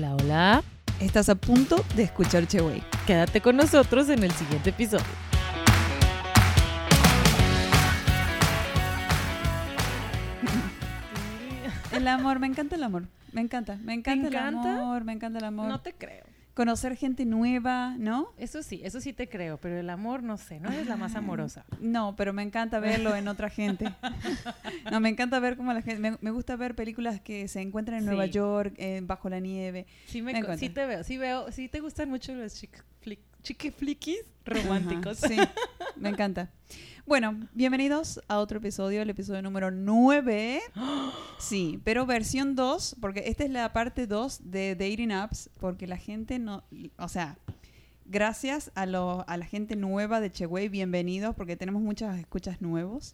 Hola, hola. Estás a punto de escuchar Cheway. Quédate con nosotros en el siguiente episodio. El amor, me encanta el amor. Me encanta, me encanta, el encanta? amor, me encanta el amor. No te creo. Conocer gente nueva, ¿no? Eso sí, eso sí te creo, pero el amor no sé, no eres la más amorosa. No, pero me encanta verlo en otra gente. No, me encanta ver cómo la gente. Me, me gusta ver películas que se encuentran en Sí. Nueva York, eh, bajo la nieve. Sí, me, Me sí te veo, sí veo, sí te gustan mucho los chick flick, chique flickies románticos. Ajá, sí, me encanta. Bueno, bienvenidos a otro episodio, el episodio número 9. Sí, pero versión 2, porque esta es la parte 2 de Dating Apps, porque la gente no, o sea, gracias a, lo- a la gente nueva de Cheway, bienvenidos, porque tenemos muchas escuchas nuevos.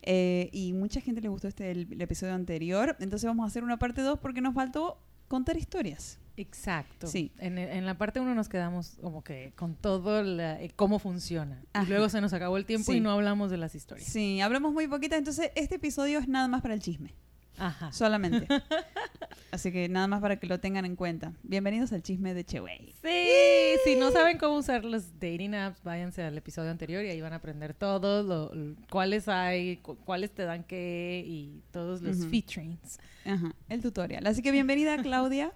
Eh, y mucha gente le gustó este el, el episodio anterior, entonces vamos a hacer una parte 2 porque nos faltó contar historias. Exacto. Sí. En, en la parte uno nos quedamos como que con todo la- eh, cómo funciona. Ajá. Y luego se nos acabó el tiempo Sí. y no hablamos de las historias. Sí, hablamos muy poquita, entonces este episodio es nada más para el chisme. Ajá. Solamente. Así que nada más para que lo tengan en cuenta. Bienvenidos al chisme de Cheway. Sí, si no saben cómo usar los dating apps, váyanse al episodio anterior y ahí van a aprender todos, lo- lo- cuáles hay, cu- cuáles te dan qué y todos los Ujú. featurings. Ajá, el tutorial. Así que bienvenida, Claudia.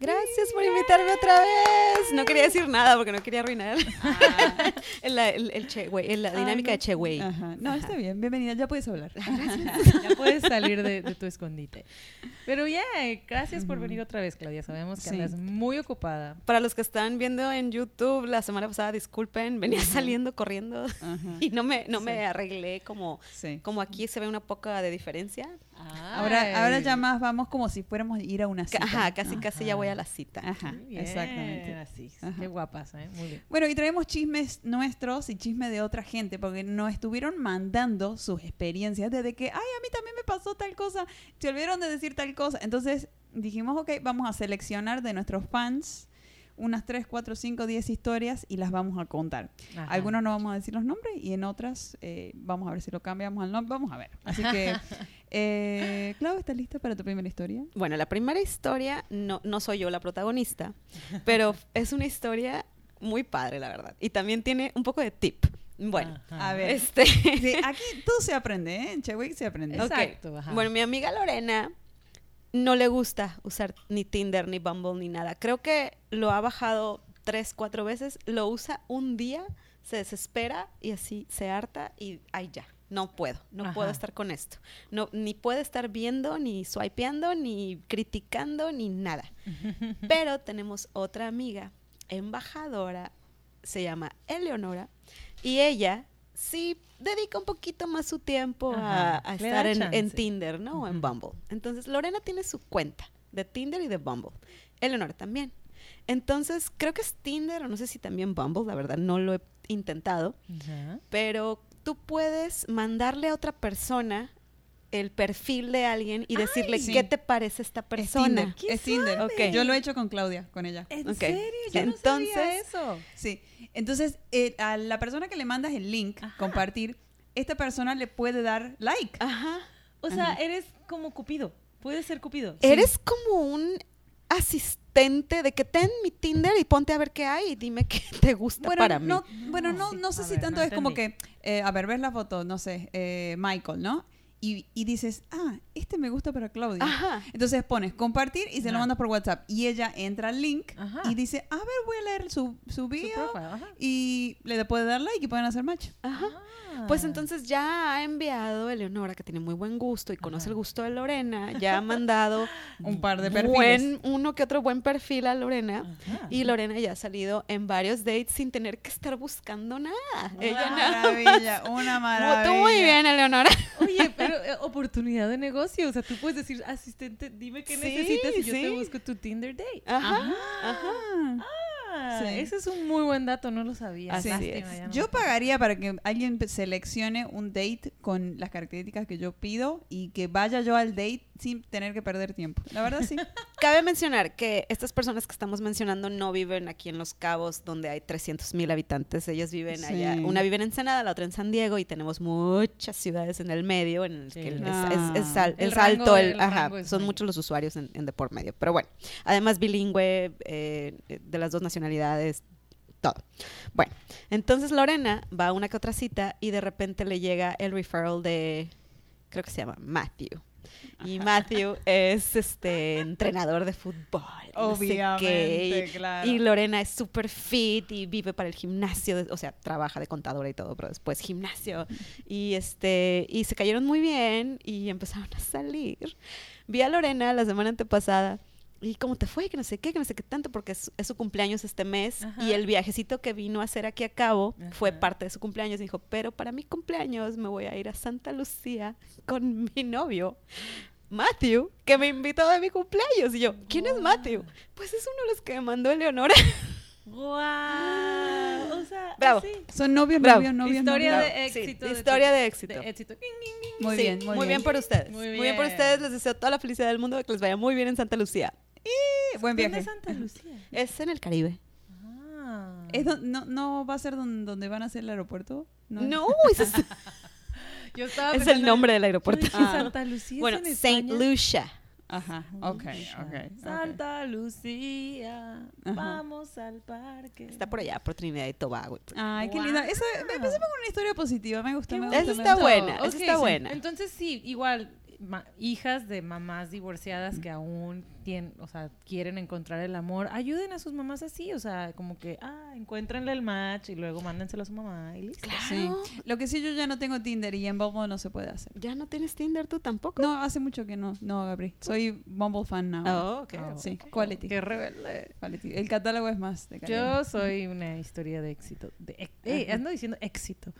Gracias por invitarme otra vez. No quería decir nada porque no quería arruinar el, el, el che, güey, la dinámica de Che, güey. Ajá. No, Ajá. está bien. Bienvenida, ya puedes hablar. ya puedes salir de, de tu escondite. Pero ya, gracias por venir otra vez, Claudia. Sabemos que Sí. andas muy ocupada. Para los que están viendo en YouTube la semana pasada, disculpen, venía saliendo corriendo y no me, no Sí. me arreglé como, Sí. como aquí se ve una poca de diferencia. Ahora, ahora ya más vamos como si fuéramos a ir a una cita. Ajá, casi casi ya voy a la cita. Ajá, Muy bien, exactamente. Así, Ajá. qué guapas, ¿eh? Muy bien. Bueno, y traemos chismes nuestros y chismes de otra gente, porque nos estuvieron mandando sus experiencias desde que, ay, a mí también me pasó tal cosa, se olvidaron de decir tal cosa. Entonces dijimos, ok, vamos a seleccionar de nuestros fans unas 3, 4, 5, 10 historias y las vamos a contar. Ajá. Algunos no vamos a decir los nombres y en otras eh, vamos a ver si lo cambiamos al nombre. Vamos a ver. Así que, eh, Clau, ¿estás lista para tu primera historia? Bueno, la primera historia, no, no soy yo la protagonista, pero es una historia muy padre, la verdad. Y también tiene un poco de tip. Bueno, Ajá. A ver. este... Sí, aquí todo se aprende, ¿eh? En Chewick se aprende. Exacto, ajá. Bueno, mi amiga Lorena no le gusta usar ni Tinder, ni Bumble, ni nada. Creo que lo ha bajado tres, cuatro veces, lo usa un día, se desespera y así se harta y ay ya, no puedo, no Ajá. puedo estar con esto. No, ni puede estar viendo, ni swipeando, ni criticando, ni nada. Pero tenemos otra amiga, embajadora, se llama Eleonora, y ella sí dedica un poquito más su tiempo a, Ajá, a le estar en. Tinder, ¿no? O en. Bumble. Entonces, Lorena tiene su cuenta de Tinder y de Bumble. Eleonora también. Entonces, creo que es Tinder, o no sé si también Bumble, la verdad, no lo he intentado, pero tú puedes mandarle a otra persona el perfil de alguien y decirle sí. qué te parece esta Es persona. Tinder. ¡Qué Es Tinder. suave! Yo lo he hecho con Claudia, con ella. ¿En Ok. serio? Yo no sabía Entonces- eso. Sí. Entonces, eh, a la persona que le mandas el link, Ajá. compartir, esta persona le puede dar like. Ajá. O sea, Ajá. eres como Cupido. Puedes ser Cupido. Eres como un asistente de que ten mi Tinder y ponte a ver qué hay y dime qué te gusta Bueno, para mí. no, bueno, No, no, sí. no sé A si ver, tanto no es como que, eh, a ver, ves la foto, no sé, eh, Michael, ¿no? Y, y dices, ah, este me gusta para Claudia. Ajá. Entonces pones compartir y se lo mandas por WhatsApp. Y ella entra al link Ajá. y dice, a ver, voy a leer su, su bio. Y le puede dar like y pueden hacer match. Ajá. Pues entonces ya ha enviado Eleonora, que tiene muy buen gusto y conoce Ajá. el gusto de Lorena, ya ha mandado Un par de perfiles. buen, uno que otro buen perfil a Lorena. Ajá. Y Lorena ya ha salido en varios dates sin tener que estar buscando nada. Una Ella nada. maravilla, una maravilla. Tú muy bien, Eleonora. Oye, pero eh, oportunidad de negocio. O sea, tú puedes decir, asistente, dime qué Sí, necesitas y yo te busco tu Tinder date. Ajá. Ajá. Ah, Sí. ese es un muy buen dato, no lo sabía. Así Lástima, es. no Yo pagaría para que alguien seleccione un date con las características que yo pido y que vaya yo al date sin tener que perder tiempo. La verdad sí. Cabe mencionar que estas personas que estamos mencionando no viven aquí en Los Cabos, donde hay 300 mil habitantes. Ellas viven Sí. allá. Una vive en Ensenada, la otra en San Diego, y tenemos muchas ciudades en el medio en el Sí. que es, Ah. es- es al- El es rango alto. El, del ajá, rango es son muchos los usuarios en, en de por medio. Pero bueno, además bilingüe, eh, de las dos nacionalidades, todo. Bueno, entonces Lorena va a una que otra cita y de repente le llega el referral de, creo que se llama Matthew. Y Matthew es este entrenador de fútbol. y no sé qué, Obviamente, y- claro. Y Lorena es súper fit y vive para el gimnasio, o sea, trabaja de contadora y todo, pero después gimnasio. Y este y se cayeron muy bien y empezaron a salir. Vi a Lorena la semana antepasada y cómo te fue, que no sé qué, que no sé qué tanto, porque es, es su cumpleaños este mes Ajá. y el viajecito que vino a hacer aquí a cabo fue parte de su cumpleaños. Dijo, pero para mi cumpleaños me voy a ir a Santa Lucía con mi novio. Matthew, que me invitó de mi cumpleaños. Y yo, ¿quién es Matthew? Pues es uno de los que me mandó Eleonora. ¡Guau! O sea, Bravo. así. Son novios, Bravo. novios, novios. Historia de Sí, éxito. historia de éxito. éxito. Ging, ging, ging. Muy Sí, bien, muy, bien. por ustedes. Muy Muy bien. por bien. ustedes. Les deseo toda la felicidad del mundo, que les vaya muy bien en Santa Lucía. Sí, Buen ¿Dónde viaje. es Santa Lucía? Es en el Caribe. Ah. ¿Es don- no, ¿No va a ser don- donde van a hacer el aeropuerto? No, ese es, Yo estaba es el pensando- nombre del aeropuerto. Ah. Santa Lucía Bueno, es en Saint España. Lucia. Ajá, ok, ok. Santa Lucía, Ajá. vamos al parque. Está por allá, por Trinidad y Tobago. Ay, qué linda. Esa, empecemos con una historia positiva. Me gusta, Qué me gusta. Esa me está gusta. buena, esa está sí. buena. Entonces sí, igual hijas de mamás divorciadas que aún tienen, o sea, quieren encontrar el amor, ayuden a sus mamás así, o sea, como que, ah, encuéntrenle el match y luego mándenselo a su mamá y listo. Sí. Lo que sí, yo ya no tengo Tinder y en Bumble no se puede hacer. ¿Ya no tienes Tinder tú tampoco? No, hace mucho que no. No, Gabri. Soy Bumble fan now. Oh, ok. Oh. Sí, quality. Qué rebelde. quality. El catálogo es más de calidad. Yo soy una historia de éxito, de, eh, ando diciendo éxito,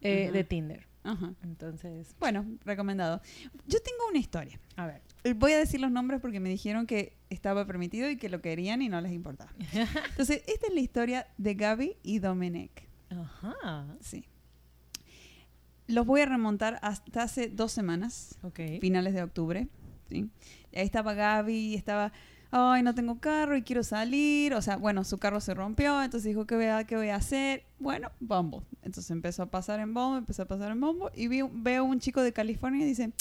eh, de Tinder. Ajá. Entonces, Bueno, recomendado. Yo tengo una historia. a ver. Eh, Voy a decir los nombres porque me dijeron que estaba permitido y que lo querían y no les importaba. Entonces, esta es la historia de Gaby y Domenech. Ajá. Sí. Los voy a remontar hasta hace dos semanas, Ok. finales de octubre. ¿sí? Ahí estaba Gaby, estaba, ay, no tengo carro y quiero salir. O sea, bueno, su carro se rompió, entonces dijo, ¿qué voy a, qué voy a hacer? Bueno, Bumble. Entonces empezó a pasar en Bumble, empezó a pasar en Bumble y veo un chico de California y dice,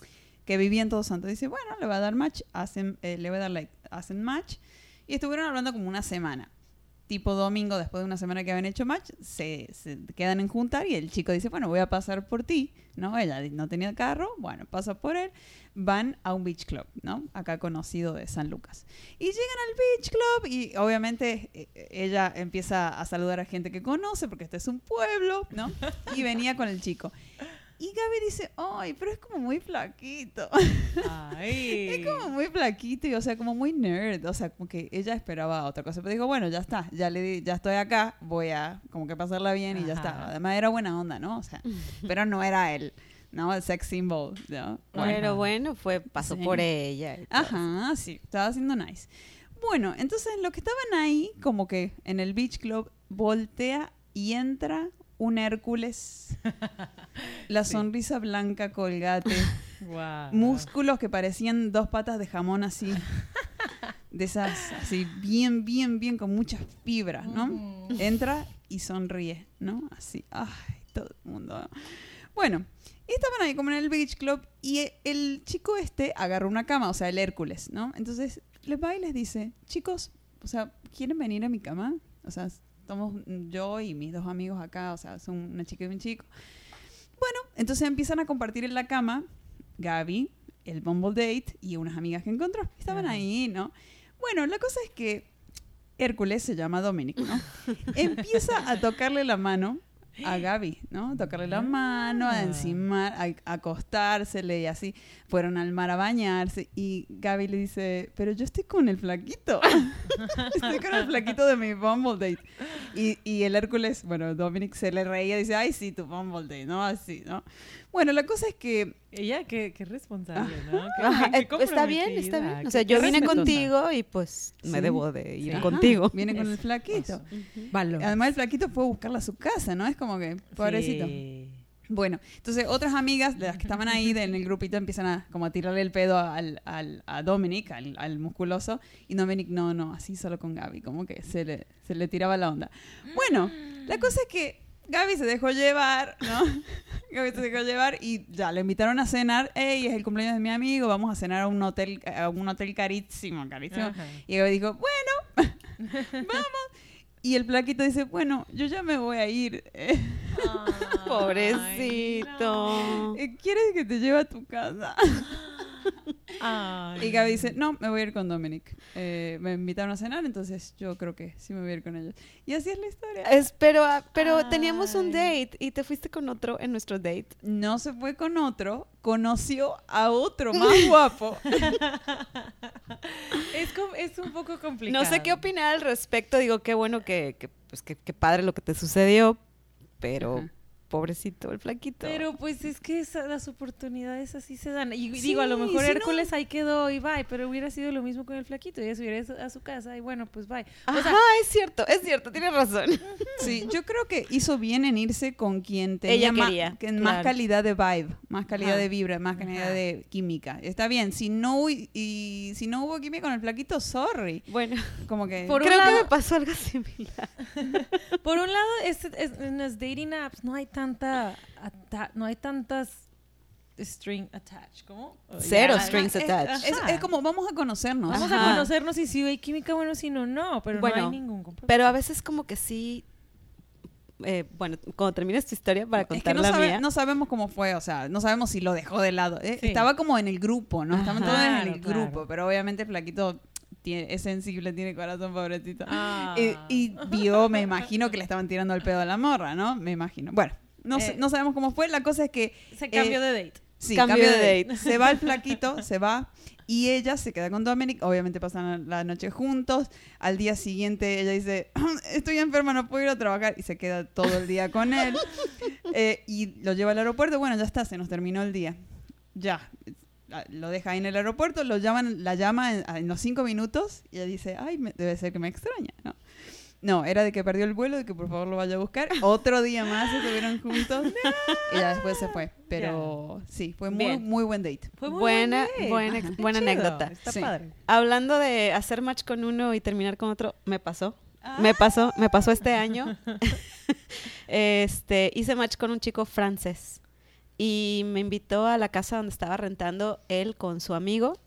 que vivía en Todos Santos. Dice, bueno, le va a dar match, hacen, eh, le voy a dar like, hacen match. Y estuvieron hablando como una semana. Tipo domingo, después de una semana que habían hecho match, se, quedan en juntar y el chico dice, bueno, voy a pasar por ti, ¿no? Ella no tenía carro, bueno, pasa por él. Van a un beach club, ¿no? Acá conocido de San Lucas. Y llegan al beach club y obviamente eh, ella empieza a saludar a gente que conoce porque este es un pueblo, ¿no? Y venía con el chico. Y Gaby dice, ay, pero es como muy flaquito. Ay. Es como muy flaquito y, o sea, como muy nerd. O sea, como que ella esperaba otra cosa. Pero dijo, bueno, ya está, ya le di- ya estoy acá, voy a como que pasarla bien y ya Ajá. está. Además era buena onda, ¿no? O sea, pero no era él, ¿no? El sex symbol, ¿no? Pero bueno, fue, pasó Sí. por ella. Ajá, sí, estaba haciendo nice. Bueno, entonces lo que estaban ahí, como que en el beach club, voltea y entra un Hércules. La Sí. sonrisa blanca colgate. Guau. músculos que parecían dos patas de jamón así. De esas, así, bien, bien, bien, con muchas fibras, ¿no? Entra y sonríe, ¿no? Así, ay, todo el mundo. Bueno, estaban ahí como en el beach club y el chico este agarró una cama, o sea, el Hércules, ¿no? Entonces les va y les dice, chicos, o sea, ¿quieren venir a mi cama? O sea, estamos yo y mis dos amigos acá, o sea, son una chica y un chico. Bueno, entonces empiezan a compartir en la cama Gaby, el Bumble Date y unas amigas que encontró. Estaban Ajá. ahí, ¿no? Bueno, la cosa es que Hércules se llama Dominic, ¿no? Empieza a tocarle la mano a Gaby, ¿no? Tocarle la mano, a Ah. encimar, a acostársele y así. Fueron al mar a bañarse y Gaby le dice, pero yo estoy con el flaquito. estoy con el flaquito de mi Bumble Date. Y, y el Hércules, bueno, Dominic se le reía y dice, ay, sí, tu Bumble Date, ¿no? Así, ¿no? Bueno, la cosa es que Ella, qué, qué responsable, ¿no? Qué- Ajá, qué eh, está bien, está bien. O sea, yo vine respetuosa. contigo y pues me Sí. debo de ir Sí. contigo. viene con el flaquito. eso. Valor. Además, el flaquito fue a buscarla a su casa, ¿no? Es como que, pobrecito. Sí. Bueno, entonces otras amigas de las que estaban ahí de- en el grupito empiezan a como a tirarle el pedo al, al- a Dominic, al, al musculoso, y Dominic no, no, así solo con Gaby, como que se le, se le tiraba la onda. Bueno, la cosa es que Gaby se dejó llevar, ¿no? Gaby se dejó llevar y ya, le invitaron a cenar, hey, es el cumpleaños de mi amigo, vamos a cenar a un hotel, a un hotel carísimo, carísimo. Ajá. Y Gaby dijo, bueno, vamos. Y el plaquito dice, bueno, yo ya me voy a ir. Pobrecito. ¿Quieres que te lleve a tu casa? Ay, Y Gaby dice, no, me voy a ir con Dominic. Eh, me invitaron a cenar, entonces yo creo que sí me voy a ir con ellos. Y así es la historia. Es- pero ah, pero teníamos un date y te fuiste con otro en nuestro date. No se fue con otro, conoció a otro más guapo. Es, es un poco complicado. No sé qué opinar al respecto. Digo, qué bueno que, que, pues, que, que padre lo que te sucedió, pero Ajá. Pobrecito el flaquito. Pero pues es que esa- las oportunidades así se dan. Y Sí, digo, a lo mejor no. Hércules ahí quedó y bye, pero hubiera sido lo mismo con el flaquito. Ella se hubiera a su casa y bueno, pues bye. O Ajá, sea, es cierto, es cierto, tienes razón. Sí, yo creo que hizo bien en irse con quien tenía Ella quería, que- más claro. calidad de vibe, más calidad Ajá. de vibra, más calidad Ajá. de química. Está bien, si no, y, si no hubo química con el flaquito, sorry. Bueno, Como que... Por un creo que lado- me pasó algo similar. por un lado, es- es- en las dating apps no hay tanta, ata- no hay tantas string attached, ¿cómo? Cero strings es, attached. es- es como vamos a conocernos. Vamos Ajá. a conocernos y si hay química, bueno, si no, no, pero no hay ningún compromiso. Pero a veces como que sí... eh, bueno, cuando termines tu historia para Es contar que no, la sabe- mía. no sabemos cómo fue, o sea, no sabemos si lo dejó de lado. Eh, Sí. Estaba como en el grupo, ¿no? Estaban Ajá. todos en el claro. grupo, pero obviamente el flaquito tiene, es sensible, tiene corazón, pobrecito. Ah. Y, y vio, me imagino que le estaban tirando el pedo a la morra, ¿no? Me imagino. Bueno, no, Eh. no sabemos cómo fue. La cosa es que Se cambió eh, de date. sí, Cambio cambio de de date. Se va el flaquito, se va. Y ella se queda con Dominic, obviamente pasan la noche juntos. Al día siguiente ella dice, estoy enferma, no puedo ir a trabajar. Y se queda todo el día con él. Eh, y lo lleva al aeropuerto. Bueno, ya está, se nos terminó el día. Ya. Lo deja ahí en el aeropuerto, lo llaman, la llama en, en los cinco minutos y ella dice, ay, me- debe ser que me extraña, ¿no? No, era de que perdió el vuelo, de que por favor lo vaya a buscar. Otro día más estuvieron juntos y ya después se fue. Pero sí, fue muy, Bien. muy buen date. Fue muy buena, buen date. buena, Ajá. buena Chido, anécdota. Está Sí. padre. Hablando de hacer match con uno y terminar con otro, me pasó. Me pasó, me pasó este año. este, hice match con un chico francés y me invitó a la casa donde estaba rentando él con su amigo.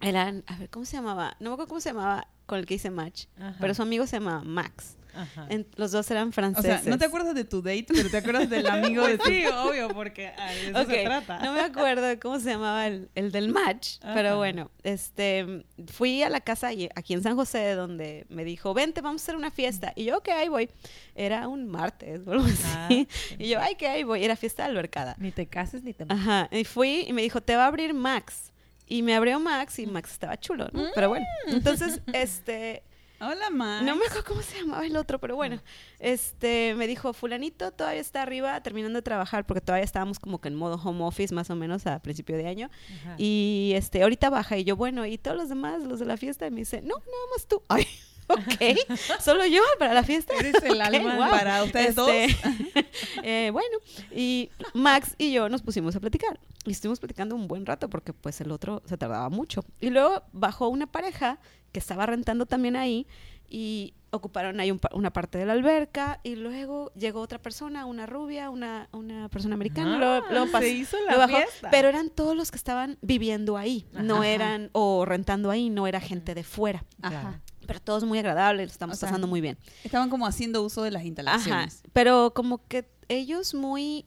Eran, a ver, ¿cómo se llamaba? No me acuerdo cómo se llamaba con el que hice match, Ajá. pero su amigo se llamaba Max. Ajá. En- los dos eran O franceses. sea, no te acuerdas de tu date, pero te acuerdas del amigo de tu... sí, obvio, porque ay, de eso se trata. No me acuerdo de cómo se llamaba el, el del match, Ajá. pero bueno, este, fui a la casa aquí en San José donde me dijo, vente, vamos a hacer una fiesta. Y yo, ok, ahí voy. Era un martes o algo así. Y yo, ay, que ahí voy. Era fiesta de albercada. Ni te cases ni te Ajá. Y fui y me dijo, te va a abrir Max. Y me abrió Max y Max estaba chulo, ¿no? Pero bueno, entonces, este, Hola, Max. no me acuerdo cómo se llamaba el otro, pero bueno, este, me dijo, fulanito todavía está arriba terminando de trabajar porque todavía estábamos como que en modo home office más o menos a principio de año. Ajá. Y este, ahorita baja y yo, bueno, ¿y todos los demás, los de la fiesta? Y me dice, no, nada más tú. Ay, ok, solo yo para la fiesta. Eres el Ok, alma guau. para ustedes dos. Este, eh, bueno, y Max y yo nos pusimos a platicar. Y estuvimos platicando un buen rato porque pues el otro se tardaba mucho. Y luego bajó una pareja que estaba rentando también ahí y ocuparon ahí un una parte de la alberca y luego llegó otra persona, una rubia, una, una persona americana. Ah, se hizo la bajó, fiesta. Pero eran todos los que estaban viviendo ahí, no Ajá. eran, o rentando ahí, no era gente de fuera. Ajá. Pero todos muy agradables, lo estamos O sea, pasando muy bien. Estaban como haciendo uso de las Ajá, instalaciones. pero como que ellos muy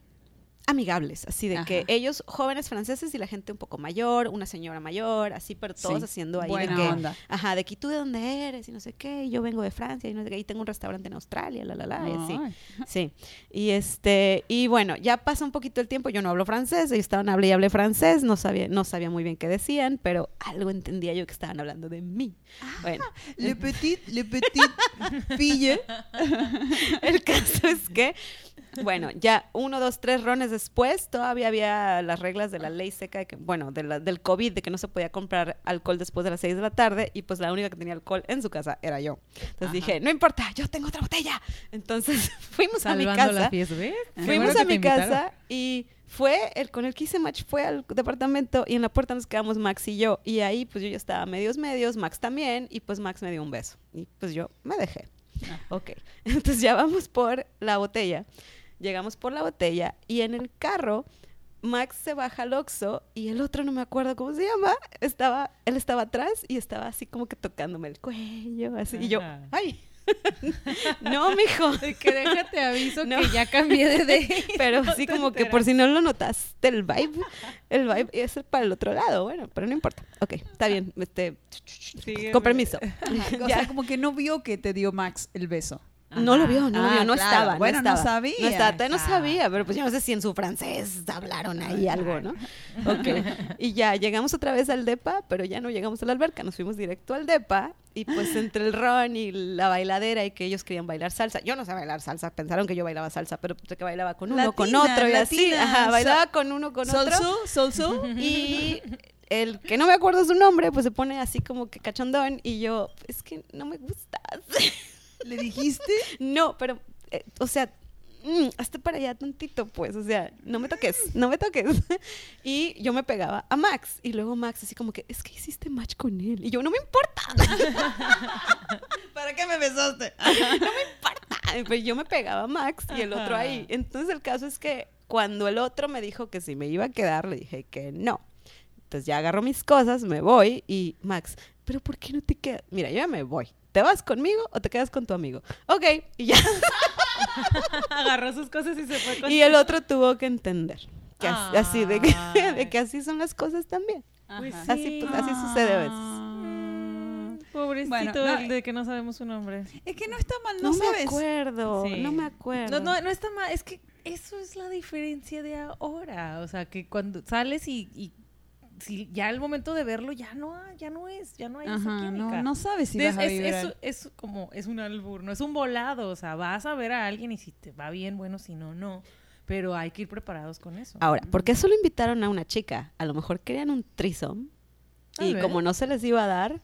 amigables, así de que ellos jóvenes franceses y la gente un poco mayor, una señora mayor, así, pero todos Sí, haciendo ahí buena de que, onda. ajá, de que tú de dónde eres y no sé qué, y yo vengo de Francia y no sé qué, y tengo un restaurante en Australia, la la la, y así. Sí. Y este, y bueno, ya pasa un poquito el tiempo, yo no hablo francés, ellos estaban hablé y hablé francés, no sabía, no sabía muy bien qué decían, pero algo entendía yo que estaban hablando de mí. Bueno, Le petit, le petit pille. el caso es que, bueno, ya uno, dos, tres rones después todavía había las reglas de la ley seca, de que, bueno, de la- del COVID, de que no se podía comprar alcohol después de las 6 de la tarde y pues la única que tenía alcohol en su casa era yo. Entonces Ajá. dije, no importa, yo tengo otra botella. Entonces fuimos a mi Salvando la casa. fiesta, ¿ves? Fuimos bueno a mi casa y fue el con el que hice match fue al departamento y en la puerta nos quedamos Max y yo y ahí pues yo ya estaba medios medios, Max también y pues Max me dio un beso y pues yo me dejé. Ah. Ok, entonces ya vamos por la botella, llegamos por la botella y en el carro Max se baja al Oxxo y el otro no me acuerdo cómo se llama, estaba, él estaba atrás y estaba así como que tocándome el cuello, así y yo, ay, no, mijo. De que déjate aviso No. que ya cambié de date. Pero No así como que por si no lo notaste, el vibe, el vibe es para el otro lado, bueno, pero no importa. Ok, está bien, este, Sigue, con permiso. O Ya. sea, como que no vio que te dio Max el beso. No lo vio, no lo Ah, vio, no claro. estaba. Bueno, no no sabía. No, estaba, todavía no Ah. sabía, pero pues yo no sé si en su francés hablaron ahí algo, ¿no? Ok. Y ya llegamos otra vez al DEPA, pero ya no llegamos a la alberca, nos fuimos directo al DEPA. Y pues entre el ron y la bailadera y que ellos querían bailar salsa. Yo no sé bailar salsa, pensaron que yo bailaba salsa, pero pensé que bailaba con uno, con otro y así. Ajá, bailaba con uno, con otro. ¿Solsu? ¿Solsu? Y el que no me acuerdo su nombre, pues se pone así como que cachondón y yo, es que no me gustas. ¿Le dijiste? no, pero, eh, o sea, mm, hazte para allá tantito, pues, o sea, no me toques, no me toques. y yo me pegaba a Max y luego Max así como que, es que hiciste match con él. Y yo, no me importa, ¿Para qué me besaste? importa. Pues yo me pegaba a Max y el otro ahí. Entonces el caso es que cuando el otro me dijo que si me iba a quedar, le dije que no. Entonces ya agarro mis cosas, me voy y Max, pero ¿por qué no te quedas? Mira, yo ya me voy. ¿Te vas conmigo o te quedas con tu amigo? Ok, y ya. Agarró sus cosas y se fue con Y el otro tuvo que entender. Que as- así, de que, Ay. de que así son las cosas también. Pues. Así, pues, así sucede a veces. Mm, Pobrecito Bueno, no, el de que no sabemos su nombre. Es que no está mal, No, no, me acuerdo, Sí. no me acuerdo. No, no, no está mal. Es que eso es la diferencia de ahora. O sea, que cuando sales y, y si ya el momento de verlo ya no, ya no es, ya no hay esa Ajá, química. no, no sabes si Es, vas a es- es- es como, es un albur, no es un volado. O sea, vas a ver a alguien y si te va bien, bueno, si no, no. Pero hay que ir preparados con eso. Ahora, ¿por qué solo invitaron a una chica? A lo mejor querían un trisom y vez. como no se les iba a dar,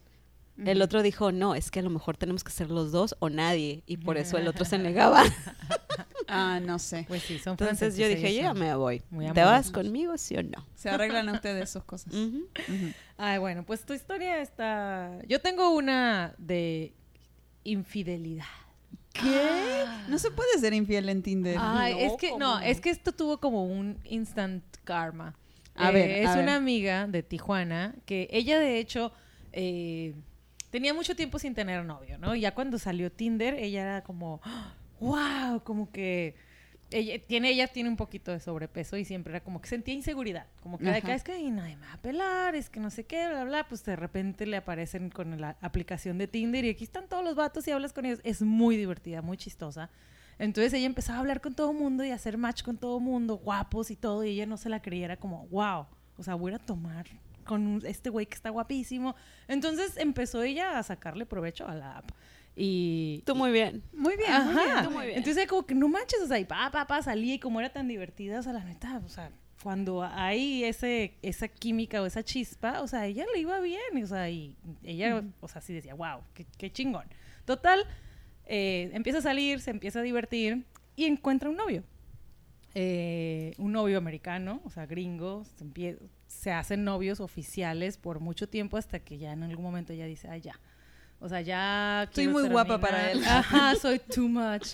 el otro dijo, no, es que a lo mejor tenemos que ser los dos o nadie. Y por eso el otro se negaba. Ah, no sé. Pues sí, son Entonces franceses, yo dije, yo ya me voy. muy ¿Te vas conmigo, sí o no? Se arreglan ustedes sus cosas. Ujú. Ay, bueno, pues tu historia está... Yo tengo una de infidelidad. ¿Qué? No se puede ser infiel en Tinder. Ay, No, es que ¿cómo no, no? es que esto tuvo como un instant karma. A Eh, ver, es a ver. una amiga de Tijuana que ella de hecho eh, tenía mucho tiempo sin tener novio, ¿no? Y ya cuando salió Tinder, ella era como, wow, como que ella tiene ella tiene un poquito de sobrepeso y siempre era como que sentía inseguridad, como que de es que "Ay, nadie me va a pelar, es que no sé qué, bla bla, pues de repente le aparecen con la aplicación de Tinder y aquí están todos los vatos y hablas con ellos, es muy divertida, muy chistosa. Entonces ella empezaba a hablar con todo mundo y a hacer match con todo mundo, guapos y todo, y ella no se la creía, era como, wow, o sea, voy a tomar con este güey que está guapísimo. Entonces empezó ella a sacarle provecho a la app. Y, Tú muy bien. Muy bien, muy Ajá. bien. tú muy bien. Entonces como que no manches, o sea, y pa, pa, pa, salía y como era tan divertida, o sea, la neta, o sea, cuando hay ese, esa química o esa chispa, o sea, ella le iba bien, o sea, y ella, o sea, sí decía, wow, qué, qué chingón. Total, eh, empieza a salir, se empieza a divertir y encuentra un novio. Eh, un novio americano, o sea, gringo, se, se hacen novios oficiales por mucho tiempo hasta que ya en algún momento ella dice, ay, ya. O sea, ya. Estoy muy guapa terminar". para él. Ajá, soy too much.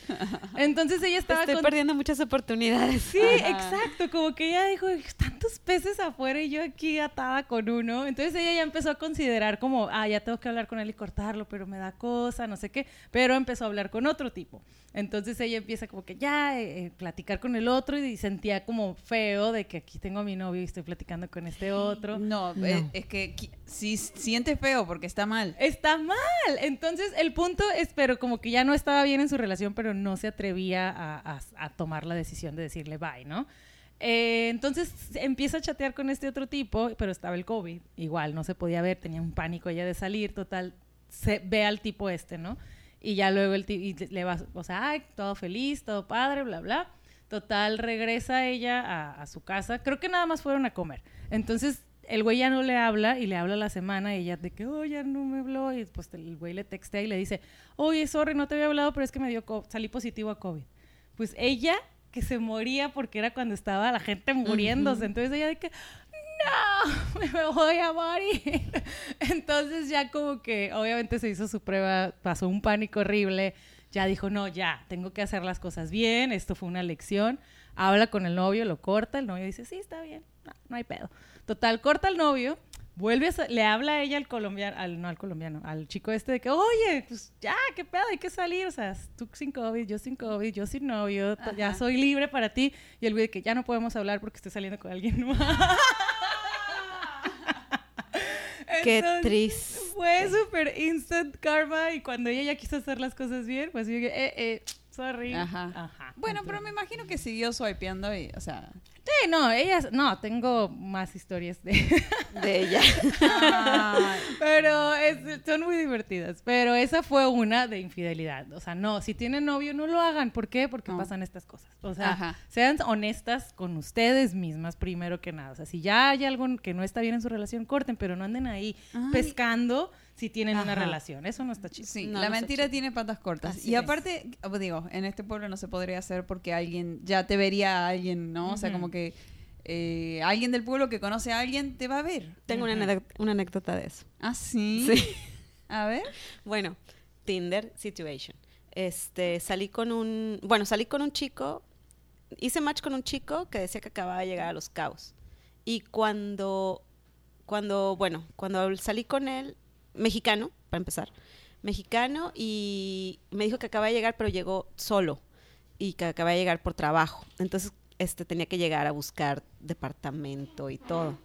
Entonces ella estaba Estoy con- perdiendo muchas oportunidades. Sí, Ajá. exacto, como que ella dijo, tantos peces afuera y yo aquí atada con uno. Entonces ella ya empezó a considerar como, ah, ya tengo que hablar con él y cortarlo, pero me da cosa, no sé qué. Pero empezó a hablar con otro tipo. Entonces ella empieza como que ya eh, eh, platicar con el otro y sentía como feo de que aquí tengo a mi novio y estoy platicando con este otro. No, No. eh, es que si siente feo porque está mal. Está mal. Entonces, el punto es, pero como que ya no estaba bien en su relación, pero no se atrevía a, tomar la decisión de decirle bye, ¿no? Eh, entonces empieza a chatear con este otro tipo, pero estaba el COVID. Igual, no se podía ver, tenía un pánico ella de salir, total. Se ve al tipo este, ¿no? Y ya luego el tipo le va, o sea, ay, todo feliz, todo padre, bla, bla. Total, regresa ella a su casa. Creo que nada más fueron a comer. Entonces, el güey ya no le habla y le habla la semana y ella de que, oh, ya no me habló. Y pues el güey le textea y le dice, oye, sorry, no te había hablado, pero es que me dio, salí positivo a COVID. Pues ella que se moría porque era cuando estaba la gente muriéndose. Entonces ella de que, no, me voy a morir. Entonces ya como que obviamente se hizo su prueba, pasó un pánico horrible, ya dijo, no, ya, tengo que hacer las cosas bien, esto fue una lección. Habla con el novio, lo corta, el novio dice, sí, está bien, no, no hay pedo. Total, corta al novio, vuelve a, le habla a ella al colombiano, al, no al colombiano, al chico este de que, oye, pues ya, qué pedo, hay que salir, o sea, tú sin COVID, yo sin COVID, yo sin novio, ya soy libre para ti. Y el güey de que ya no podemos hablar porque estoy saliendo con alguien más. Qué Entonces, triste. Fue súper instant karma y cuando ella ya quiso hacer las cosas bien, pues yo dije, eh, eh, sorry. Ajá. Ajá. Bueno, pero me imagino que siguió swipeando y, o sea... Sí, no, ellas, no, tengo más historias de... De ella. pero es- son muy divertidas. Pero esa fue una de infidelidad. O sea, no, si tienen novio, no lo hagan. ¿Por qué? Porque No. pasan estas cosas. O sea, Ajá. sean honestas con ustedes mismas primero que nada. O sea, si ya hay algo que no está bien en su relación, corten, pero no anden ahí Ay. pescando si tienen una relación. Eso no está chido. Sí, No, la no mentira tiene patas cortas. Así y aparte, ah, digo, en este pueblo no se podría hacer porque alguien ya te vería a alguien, ¿no? O sea, como que eh, alguien del pueblo que conoce a alguien te va a ver. Tengo una anécdota de eso. ¿Ah, sí? Sí. A ver. Bueno, Tinder situation. Este, salí con un, bueno, salí con un chico, hice match con un chico que decía que acababa de llegar a Los Cabos. Y cuando, cuando, bueno, cuando salí con él, mexicano, para empezar, mexicano, y me dijo que acaba de llegar, pero llegó solo y que acaba de llegar por trabajo. Entonces, este, tenía que llegar a buscar departamento y todo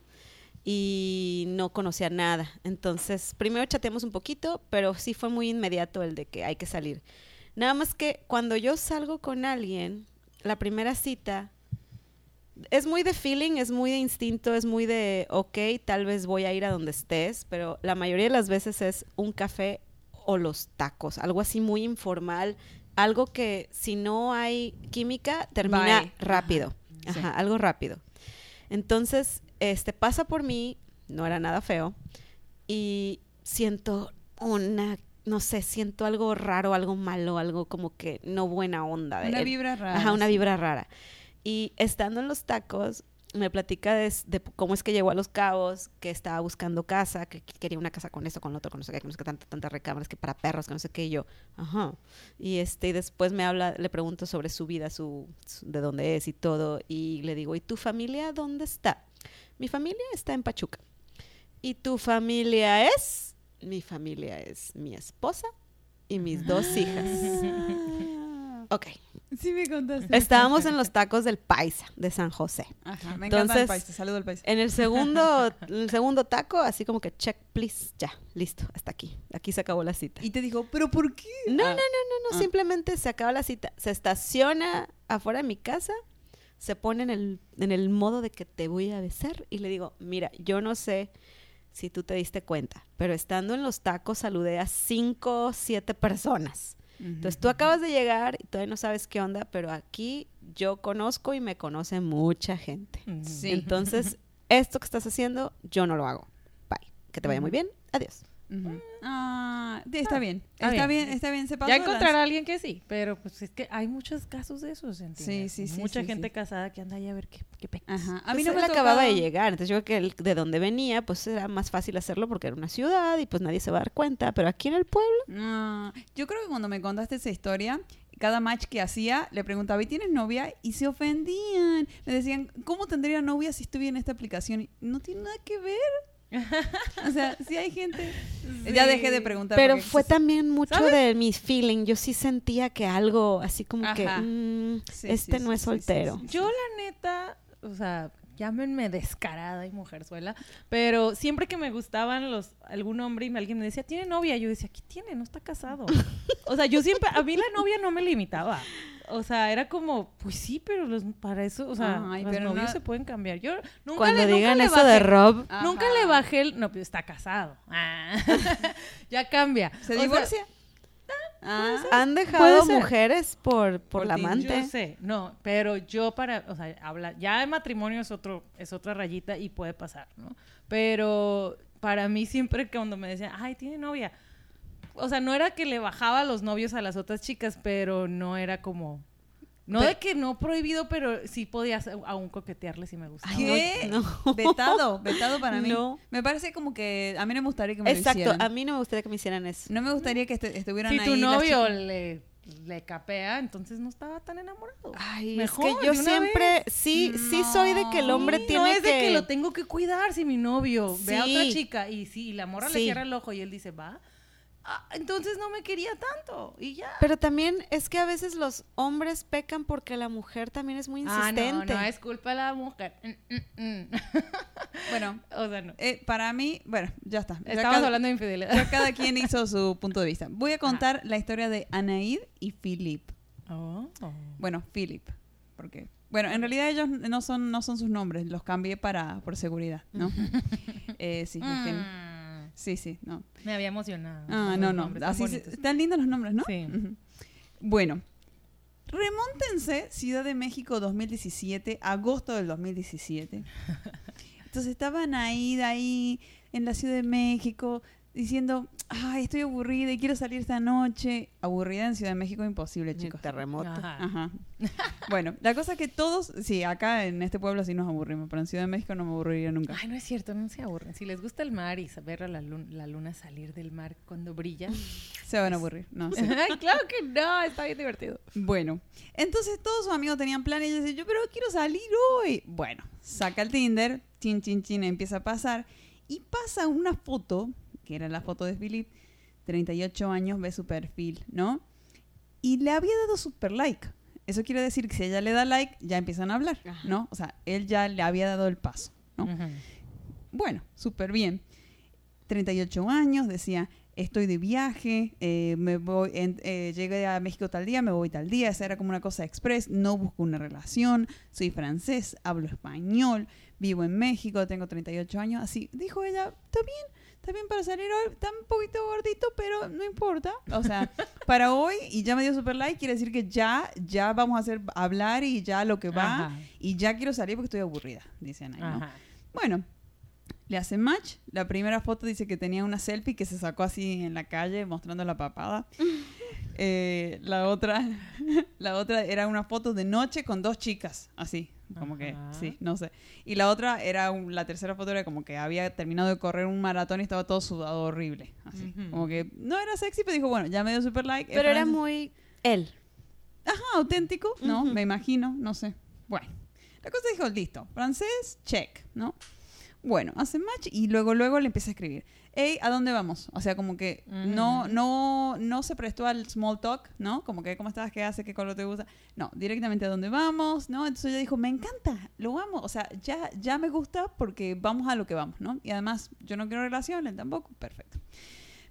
y no conocía nada. Entonces, primero chateamos un poquito, pero sí fue muy inmediato el de que hay que salir. Nada más que cuando yo salgo con alguien, la primera cita es muy de feeling, es muy de instinto, es muy de, ok, tal vez voy a ir a donde estés, pero la mayoría de las veces es un café o los tacos, algo así muy informal, algo que si no hay química termina Bye. rápido, Ajá. Ajá, algo rápido. Entonces, este pasa por mí, no era nada feo, y siento una, no sé, siento algo raro, algo malo, algo como que no buena onda. Una vibra rara. Ajá, una vibra rara. Y estando en los tacos, me platica de, de cómo es que llegó a Los Cabos, que estaba buscando casa, que qu- quería una casa con esto, con lo otro, con no sé qué, que no sé qué, tanta, tantas recámaras, que para perros, que no sé qué, y yo, ajá. Y este, y después me habla, le pregunto sobre su vida, su, su- de dónde es y todo, y le digo, ¿y tu familia dónde está? Mi familia está en Pachuca. ¿Y tu familia es? Mi familia es mi esposa y mis dos hijas. Ok. Sí me contaste. Estábamos en los tacos del Paisa de San José. Ajá, me encanta el Entonces-. Te saludo al país. En el segundo, el segundo taco, así como que check, please, ya, listo, hasta aquí. Aquí se acabó la cita. Y te digo, ¿pero por qué? No, Ah, no, no, no, no, Ah. simplemente se acaba la cita. Se estaciona afuera de mi casa, se pone en el, en el modo de que te voy a besar y le digo, mira, yo no sé si tú te diste cuenta, pero estando en los tacos saludé a cinco, siete personas. Entonces tú acabas de llegar y todavía no sabes qué onda, pero aquí yo conozco y me conoce mucha gente. Sí. Entonces, esto que estás haciendo, yo no lo hago. Bye. Que te vaya muy bien. Adiós. Ah, está bien. está Está bien. bien, está bien. Se pasó Ya encontrará a alguien que sí, pero pues es que hay muchos casos de esos, en Sí, sí, sí, Mucha sí, gente sí. casada que anda ahí a ver qué, qué Ajá. A mí no me acababa de llegar, entonces yo creo que el- de donde venía, pues era más fácil hacerlo porque era una ciudad y pues nadie se va a dar cuenta, pero aquí en el pueblo, Ah, yo creo que cuando me contaste esa historia, cada match que hacía, le preguntaba, ¿y tienes novia? Y se ofendían. Me decían, ¿cómo tendría novia si estuviera en esta aplicación? Y No tiene nada que ver. o sea, si hay gente... Ya dejé de preguntar. pero porque- fue también mucho ¿Sabes? de mi feeling, yo sí sentía que algo así como que mm, Sí, este sí, no sí, es sí, sí, soltero. sí, sí. Yo la neta, o sea, llámenme descarada y mujerzuela, pero siempre que me gustaban los algún hombre y me- alguien me decía, "¿Tiene novia?" Yo decía, "¿Qué tiene? No está casado." o sea, yo siempre a mí la novia no me limitaba. O sea, era como, pues sí, pero los, para eso, o sea, Ay, los novios no- se pueden cambiar. Yo nunca Cuando le, nunca digan le eso bajé- de Rob, Ajá. Nunca le bajé el... No, pero está casado. Ah, ya cambia. ¿Se O sea, divorcia? Ah, Han dejado mujeres por, por, Por la amante. Yo sé, no, pero yo para, o sea, habla, ya el matrimonio es otro, es otra rayita y puede pasar, ¿no? Pero para mí siempre que cuando me decían, ay, tiene novia, o sea, no era que le bajaba los novios a las otras chicas, pero no era como, no Pe- de que no prohibido, pero sí podías aún coquetearle si me gustaba. ¿Qué? No. Vetado, vetado para mí. No. Me parece como que a mí no me gustaría que me lo Exacto, hicieran. a mí no me gustaría que me hicieran eso. No me gustaría que estu- estuvieran Si ahí tu las novio le, le capea, entonces no estaba tan enamorado. Ay, Mejor, es que yo siempre, vez. sí, sí soy de que el hombre Sí, tiene no es de que... que lo tengo que cuidar si mi novio ve a otra Sí. chica y si y la morra le Sí. cierra el ojo y él dice, va, ah, entonces no me quería tanto y ya. Pero también es que a veces los hombres pecan porque la mujer también es muy Ah, insistente. no, no es culpa de la mujer. Mm, mm, mm. Bueno, o sea, no. eh, para mí, bueno, ya está. Ya Estamos cada- hablando de infidelidad. ya cada quien hizo su punto de vista. Voy a contar la historia de Anaid y Philip. Oh. Bueno, Philip, porque bueno, en realidad ellos no son no son sus nombres, los cambié para por seguridad, ¿no? Eh, sí, Mm, sí, sí, no. me había emocionado. Ah, no, no, nombres así se- están lindos los nombres, ¿no? Sí. Bueno, remóntense Ciudad de México 2017, agosto del 2017. Entonces estaban ahí, de ahí en la Ciudad de México, diciendo, ay, estoy aburrida y quiero salir esta noche. Aburrida en Ciudad de México, imposible, chicos. Terremoto. Ajá. Ajá. Bueno, la cosa es que todos, sí, acá en este pueblo sí nos aburrimos, pero en Ciudad de México no me aburriría nunca. Ay, no es cierto, no se aburren. Si les gusta el mar y saber a la luna, la luna salir del mar cuando brilla. Se van a aburrir, no sé. Ay, claro que no, está bien divertido. Bueno, entonces todos sus amigos tenían planes y yo decía, yo, pero quiero salir hoy. Bueno, saca el Tinder, chin, chin, chin, empieza a pasar y pasa una foto, que era la foto de Philip, 38 años, ve su perfil, ¿no? Y le había dado super like. Eso quiere decir que si ella le da like, ya empiezan a hablar. ¿no? O sea, él ya le había dado el paso, ¿no? Bueno, súper bien. 38 años, decía, estoy de viaje, eh, me voy, en- eh, llegué a México tal día, me voy tal día, esa era como una cosa express, no busco una relación, soy francés, hablo español, vivo en México, tengo 38 años, así, dijo ella, está bien, está bien para salir hoy, está un poquito gordito, pero no importa, o sea, para hoy, y ya me dio super like, quiere decir que ya, ya vamos a hacer, hablar y ya lo que va, Ajá. y ya quiero salir porque estoy aburrida, dicen ahí, ¿no? Ajá. Bueno, le hace match. La primera foto dice que tenía una selfie que se sacó así en la calle mostrando la papada. Eh, la otra, la otra era una foto de noche con dos chicas, así, como que, Ajá. sí, no sé. Y la otra era, un- la tercera foto era como que había terminado de correr un maratón y estaba todo sudado horrible, así. Ujú. Como que no era sexy, pero dijo, bueno, ya me dio super like. Pero era muy él. Ajá, auténtico, ¿no? Ujú. Me imagino, no sé. Bueno, la cosa dijo, listo, francés, check, ¿no? Bueno, hace match y luego, luego le empieza a escribir. Hey, ¿a dónde vamos? O sea, como que no, Mm. no, no se prestó al small talk, ¿no? Como que, ¿cómo estás? ¿Qué hace? ¿Qué color te gusta? No, directamente a dónde vamos, ¿no? Entonces ella dijo, me encanta, lo amo. O sea, ya, ya me gusta porque vamos a lo que vamos, ¿no? Y además, yo no quiero relación, él tampoco, perfecto.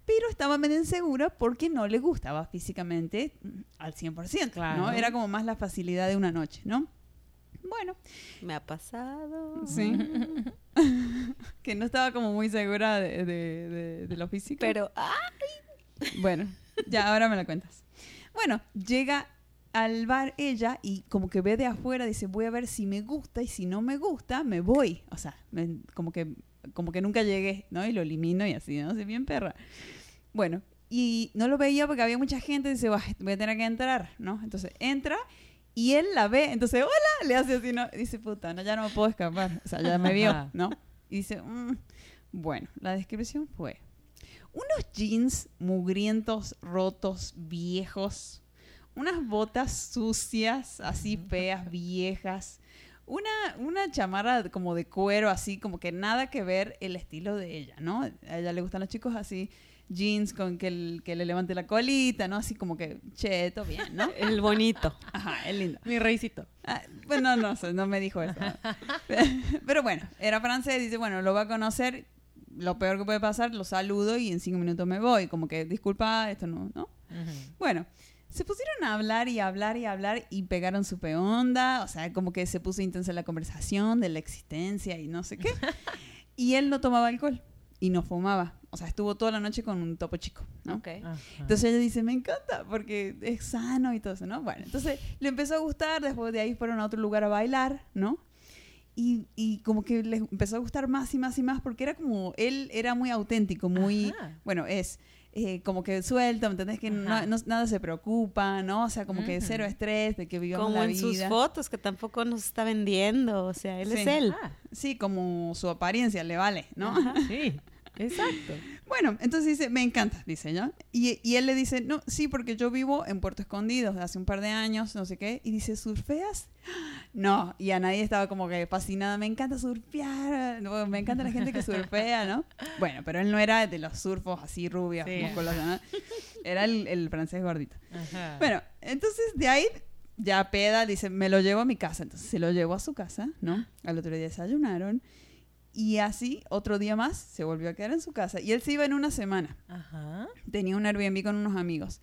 Pero estaba medio insegura porque no le gustaba físicamente al 100%, ¿no? Claro. Era como más la facilidad de una noche, ¿no? Bueno, Me ha pasado. sí. que no estaba como muy segura de, de- de- de lo físico. Pero, ah, Bueno, ya ahora me la cuentas. Bueno, llega al bar ella y como que ve de afuera, dice, voy a ver si me gusta y si no me gusta, me voy. O sea, me- como que como que nunca llegué, ¿no? Y lo elimino y así, ¿no? Soy bien perra. Bueno, y no lo veía porque había mucha gente, dice, "Bah, voy a tener que entrar, ¿no? Entonces entra y él la ve, entonces, hola, le hace así, ¿no? Y dice, puta, no, ya no me puedo escapar. O sea, ya me vio. ¿no? Y dice, "Mm". bueno, la descripción fue unos jeans mugrientos, rotos, viejos, unas botas sucias, así feas, viejas, una, una chamarra como de cuero, así como que nada que ver el estilo de ella, ¿no? A ella le gustan los chicos así, jeans con que, el- que le levante la colita, ¿no? Así como que cheto, bien, ¿no? el bonito. Ajá, es lindo. Mi reycito. Ah, bueno, no sé, no me dijo eso. Pero bueno, era francés, dice, bueno, lo va a conocer, lo peor que puede pasar, lo saludo y en cinco minutos me voy. Como que, disculpa, esto no, ¿no? Bueno, se pusieron a hablar y hablar y hablar y pegaron su onda, o sea, como que se puso intensa la conversación de la existencia y no sé qué. Y él no tomaba alcohol y no fumaba. O sea, estuvo toda la noche con un topo chico, ¿no? Ok. Ajá. Entonces ella dice, me encanta porque es sano y todo eso, ¿no? Bueno, entonces le empezó a gustar, después de ahí fueron a otro lugar a bailar, ¿no? Y, y como que les empezó a gustar más y más y más porque era como, él era muy auténtico, muy, Ajá. bueno, es eh, como que suelto, ¿me entendés? Que no- nada se preocupa, ¿no? O sea, como que cero estrés, de que vivamos Como la en sus vida. fotos, que tampoco nos está vendiendo. O sea, él Sí. es él. Ah, Sí, como su apariencia le vale, ¿no? Ajá. sí, exacto. Bueno, entonces dice, me encanta, dice ella. Y, y él le dice, no, sí, porque yo vivo en Puerto Escondido hace un par de años, no sé qué. Y dice, ¿surfeas? No, y a nadie estaba como que fascinada, me encanta surfear, no, me encanta la gente que surfea, ¿no? Bueno, pero él no era de los surfos así rubios, Sí. musculosos, ¿no? Era el, el francés gordito. Ajá. Bueno, entonces de ahí ya peda, dice, me lo llevo a mi casa. Entonces se lo llevó a su casa, ¿no? Al otro día desayunaron. Y así, otro día más, se volvió a quedar en su casa. Y él se iba en una semana. Ajá. Tenía un Airbnb con unos amigos.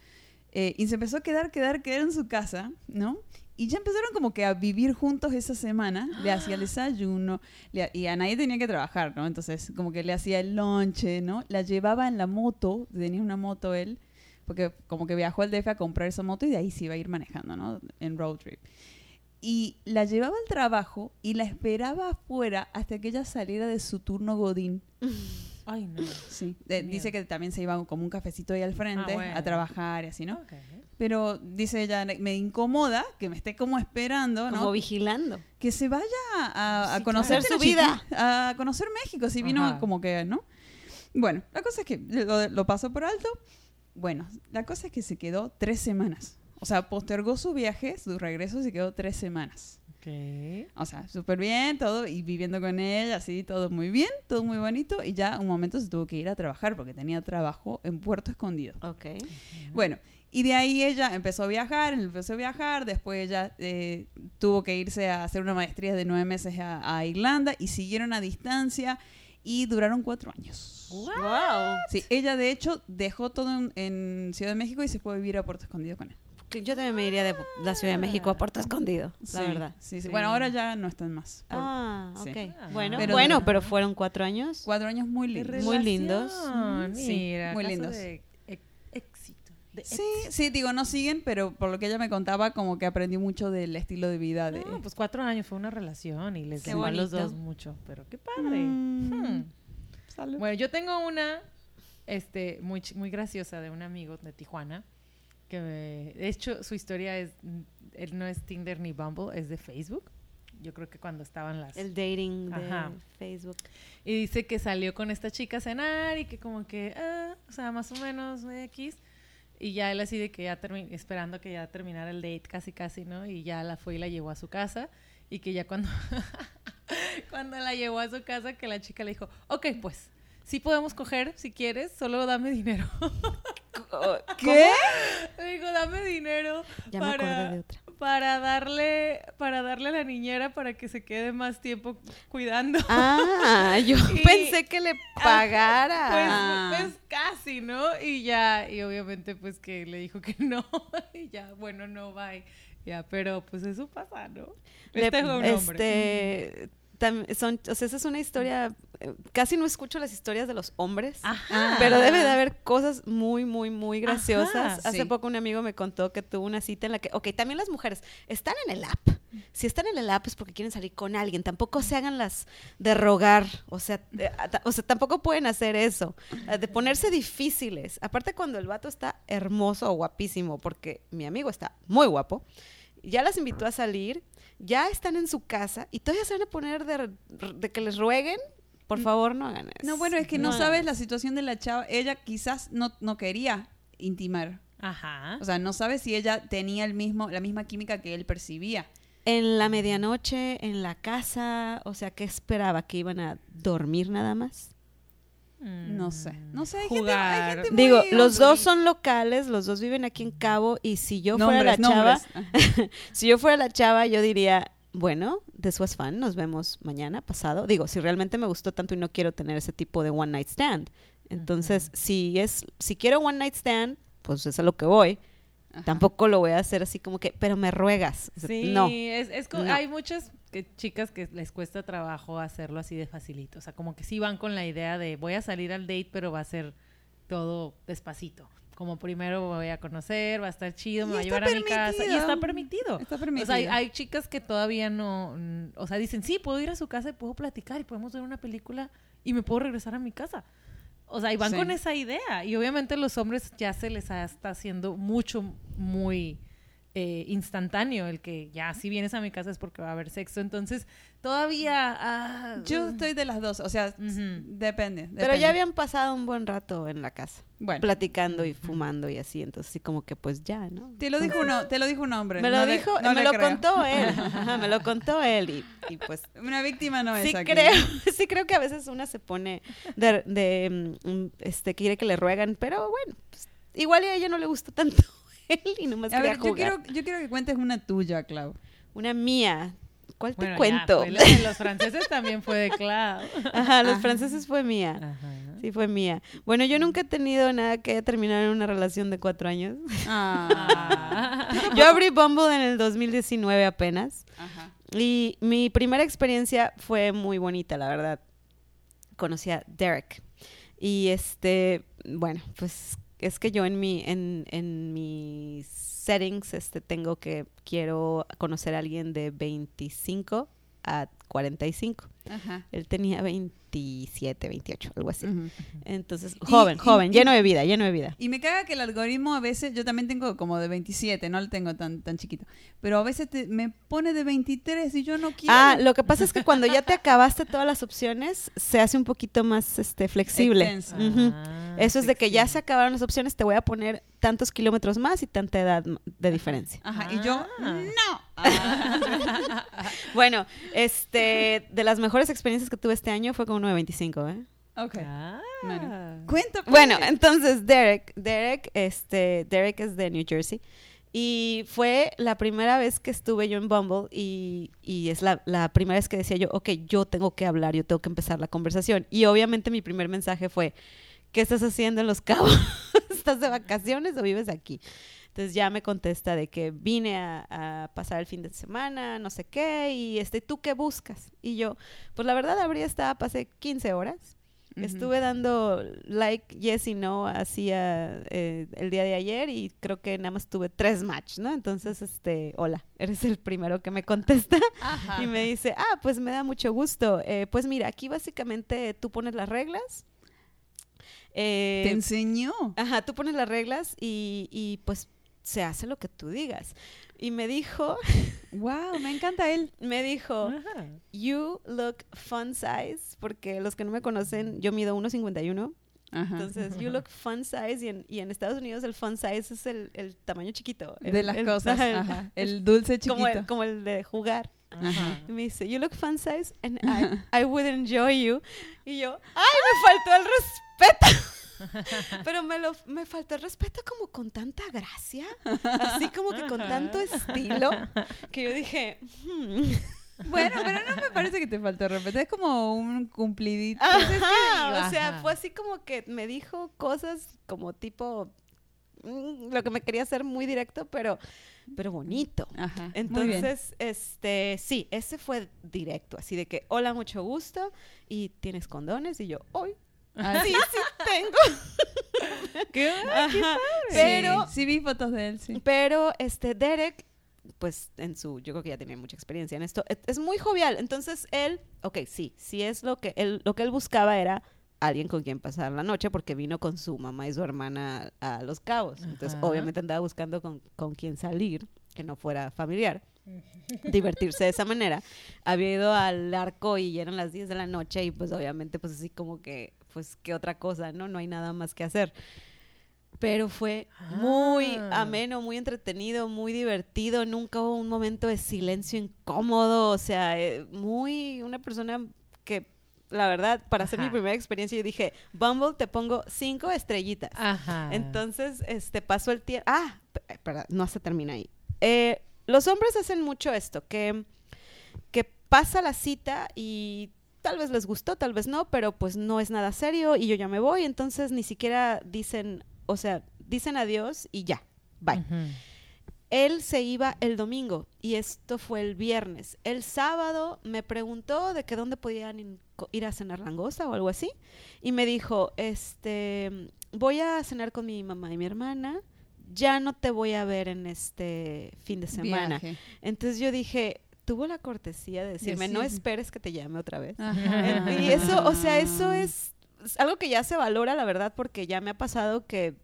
Eh, y se empezó a quedar, quedar, quedar en su casa, ¿no? Y ya empezaron como que a vivir juntos esa semana. Le hacía el desayuno. le- y a nadie tenía que trabajar, ¿no? Entonces, como que le hacía el lonche, ¿no? La llevaba en la moto. Tenía una moto él. Porque como que viajó al DF a comprar esa moto y de ahí se iba a ir manejando, ¿no? En road trip. Y la llevaba al trabajo y la esperaba afuera hasta que ella saliera de su turno Godín. Ay, no. Sí. De- Miedo. dice que también se iba como un cafecito ahí al frente Ah, bueno. a trabajar y así, ¿no? Pero dice ella, me incomoda que me esté como esperando, ¿no? Como vigilando. que se vaya a, a Sí, conocer claro. Su vida. a conocer México, así vino Ajá. como que, ¿no? Bueno, la cosa es que lo, lo pasó por alto. Bueno, la cosa es que se quedó tres semanas. O sea, postergó su viaje, su regreso se quedó tres semanas. Ok. O sea, súper bien, todo, y viviendo con ella, así, todo muy bien, todo muy bonito, y ya un momento se tuvo que ir a trabajar porque tenía trabajo en Puerto Escondido. Ok. Bueno, y de ahí ella empezó a viajar, empezó a viajar, después ella eh, tuvo que irse a hacer una maestría de nueve meses a, a Irlanda y siguieron a distancia y duraron cuatro años. Wow. Sí, ella de hecho dejó todo en, en Ciudad de México y se fue a vivir a Puerto Escondido con él. Yo también me iría de la Ciudad de México a Puerto Escondido, la Sí, verdad. Sí, sí. Sí. Bueno, ahora ya no están más. por Ah, ok. Ah. Bueno, Pero- bueno, pero fueron cuatro años. Cuatro años muy lindos. Muy lindos. Sí, Mira, muy lindos. de ex- éxito. de Sí, sí, digo, no siguen, pero por lo que ella me contaba, como que aprendí mucho del estilo de vida de... No, pues cuatro años fue una relación y les llevó a los dos mucho, pero qué padre. Mm, Hmm. salud. Bueno, yo tengo una este, muy, muy graciosa de un amigo de Tijuana, que me- de hecho su historia es, él no es Tinder ni Bumble, es de Facebook. Yo creo que cuando estaban las... El dating de Ajá. Facebook. Y dice que salió con esta chica a cenar y que como que, ah, o sea, más o menos X. Y ya él así de que ya esperando que ya terminara el date casi casi, ¿no? Y ya la fue y la llevó a su casa. Y que ya cuando, cuando la llevó a su casa, que la chica le dijo, ok, pues, sí podemos coger si quieres, solo dame dinero. ¿Qué? Le dijo, dame dinero Ya me acordé de otra. para darle, para darle a la niñera para que se quede más tiempo cuidando. Ah, yo Y- pensé que le pagara. Pues, Ah. pues casi, ¿no? Y ya, y obviamente pues que le dijo que no, y ya, bueno, no, bye. Ya, pero pues eso pasa, ¿no? Le- Este fue un hombre. este, son, o sea, esa es una historia. eh, Casi no escucho las historias de los hombres. Ajá. Pero debe de haber cosas muy, muy, muy Ajá, graciosas. Hace sí. poco un amigo me contó que tuvo una cita en la que, ok, también las mujeres están en el app. Si están en el app es porque quieren salir con alguien. Tampoco se hagan las de rogar. O sea, o sea tampoco pueden hacer eso. eh, De ponerse difíciles. Aparte cuando el vato está hermoso o guapísimo, porque mi amigo está muy guapo, ya las invitó a salir, ya están en su casa y todavía se van a poner de, de que les rueguen. Por favor, no hagan eso. No, bueno, es que no, hagan sabes la situación de la chava. Ella quizás no, no quería intimar. Ajá. O sea, no sabes si ella tenía el mismo, la misma química que él percibía. En la medianoche, en la casa, o sea, ¿qué esperaba? ¿Que iban a dormir nada más? No sé. No sé, hay Jugar. gente, hay gente muy Digo, los dos son locales, los dos viven aquí en Cabo y si yo fuera la Nombres, chava, si yo fuera la chava, yo diría, bueno, this was fun, nos vemos mañana, pasado. Digo, si realmente me gustó tanto y no quiero tener ese tipo de one night stand. Entonces, si es, si quiero one night stand, pues es a lo que voy. Ajá. Tampoco lo voy a hacer así como que, pero me ruegas. O Sí, No. es, es No. hay muchas que- chicas que les cuesta trabajo hacerlo así de facilito. O sea, como que sí van con la idea de voy a salir al date, pero va a ser todo despacito. Como primero voy a conocer, va a estar chido, me Y va a llevar a mi casa. Y permitido. está permitido. Está O permitido. sea, hay, hay chicas que todavía no, o sea, dicen, sí, puedo ir a su casa y puedo platicar y podemos ver una película y me puedo regresar a mi casa. O sea, y van Sí. con esa idea. Y obviamente los hombres ya se les ha- está haciendo mucho, muy eh, instantáneo el que ya si vienes a mi casa es porque va a haber sexo. Entonces, todavía... ah, Yo estoy de las dos, o sea, depende, Pero ya habían pasado un buen rato en la casa, Bueno, platicando y fumando y así, entonces sí como que pues ya, ¿no? te lo dijo uno, te lo dijo un hombre. Me lo no le- dijo, no me lo creo. contó él, Ajá, me lo contó él y, y pues Una víctima no es sí aquí. creo, sí creo que a veces una se pone de, de, mm, este, quiere que le ruegan, pero bueno, pues, igual a ella no le gustó tanto él y nomás A quería ver, yo jugar. quiero, yo quiero que cuentes una tuya, Clau. Una mía, ¿cuál te ya, cuento? fue de los franceses también fue de Clau. Ajá, los Ajá. franceses fue mía. Ajá. Sí, fue mía. Bueno, yo nunca he tenido nada que terminar en una relación de cuatro años. Ah. Ah. Yo abrí Bumble en el 2019 apenas. Ajá. Y mi primera experiencia fue muy bonita, la verdad. Conocí a Derek. Y este, bueno, pues es que yo en mi, en, en mis settings, este, tengo que, quiero conocer a alguien de 25 a 45. Ajá. Él tenía 27, 28, algo así. Entonces, joven, y- joven, y- lleno de vida, lleno de vida. Y me caga que el algoritmo a veces, yo también tengo como de 27, no lo tengo tan, tan chiquito, pero a veces te- me pone de 23 y yo no quiero. Ah, lo que pasa es que cuando ya te acabaste todas las opciones, se hace un poquito más este, flexible. Ujú. Ah, Eso es de que ya se acabaron las opciones, te voy a poner tantos kilómetros más y tanta edad de diferencia. Ajá, y yo, Ah. no. Ah. Bueno, este, de las mejores experiencias que tuve este año fue con uno de 25, ¿eh? ok. Ah. Bueno. Cuenta, pues. Bueno, entonces Derek, Derek, este, Derek es de New Jersey. Y fue la primera vez que estuve yo en Bumble y, y es la, la primera vez que decía yo, ok, yo tengo que hablar, yo tengo que empezar la conversación. Y obviamente mi primer mensaje fue, ¿qué estás haciendo en Los Cabos? ¿Estás de vacaciones o vives aquí? Entonces ya me contesta de que vine a, a pasar el fin de semana, no sé qué, y este, ¿tú qué buscas? Y yo, pues la verdad habría estado, pasé 15 horas. Estuve dando like yes y no hacía eh, el día de ayer y creo que nada más tuve tres match, ¿no? Entonces, este, hola, eres el primero que me contesta Ajá. y me dice, ah, pues me da mucho gusto. Eh, pues mira, aquí básicamente tú pones las reglas. Eh, Te enseñó. Ajá, tú pones las reglas y, y pues se hace lo que tú digas. Y me dijo, Wow, me encanta él. me dijo, Ajá. you look fun size, porque los que no me conocen, yo mido 1.51. Ajá. Entonces, you look fun size y en, y en Estados Unidos el fun size es el, el tamaño chiquito. el- de las el- cosas. el- Ajá. El dulce chiquito. como, el, como el de jugar. Ajá. Y me dice, you look fun size and I, I would enjoy you. Y yo, ¡ay, me faltó el respeto! Pero me, lo, me faltó el respeto como con tanta gracia, así como que con tanto estilo, que yo dije, hmm. Bueno, pero no me parece que te faltó respeto. Es como un cumplidito. Ajá, o sea, fue así como que me dijo cosas como tipo lo que me quería hacer muy directo, pero pero bonito. Ajá. Entonces, este, sí, ese fue directo, así de que, hola, mucho gusto, y tienes condones, y yo, hoy, Ah, sí, sí tengo. ¿Qué? Ajá, Pero, sí vi fotos de él, sí. pero, este, Derek, pues, en su, yo creo que ya tenía mucha experiencia en esto, es, es muy jovial, entonces él, ok, sí, sí es lo que él, lo que él buscaba era alguien con quien pasar la noche, porque vino con su mamá y su hermana a, Los Cabos, entonces Ajá. obviamente andaba buscando con, con quien salir, que no fuera familiar. divertirse de esa manera. Había ido al arco y ya eran las 10 de la noche y pues obviamente pues así como que pues qué otra cosa, ¿no? No hay nada más que hacer. Pero fue muy Ah. ameno, muy entretenido, muy divertido. Nunca hubo un momento de silencio incómodo. O sea, eh, muy una persona que, la verdad, para hacer mi Ajá. primera experiencia, yo dije, Bumble, te pongo cinco estrellitas. Ajá. Entonces, este, pasó el tiempo. Ah, p- espera, no se termina ahí. Eh, los hombres hacen mucho esto, que, que pasa la cita y tal vez les gustó, tal vez no, pero pues no es nada serio y yo ya me voy, entonces ni siquiera dicen, o sea, dicen adiós y ya. Bye. Él se iba el domingo y esto fue el viernes. El sábado me preguntó de que dónde podían ir a cenar langosta o algo así y me dijo, este, voy a cenar con mi mamá y mi hermana, ya no te voy a ver en este fin de semana. Viaje. Entonces yo dije, tuvo la cortesía de decirme, no esperes que te llame otra vez. Ajá. Y eso, o sea, eso es, es algo que ya se valora, la verdad, porque ya me ha pasado que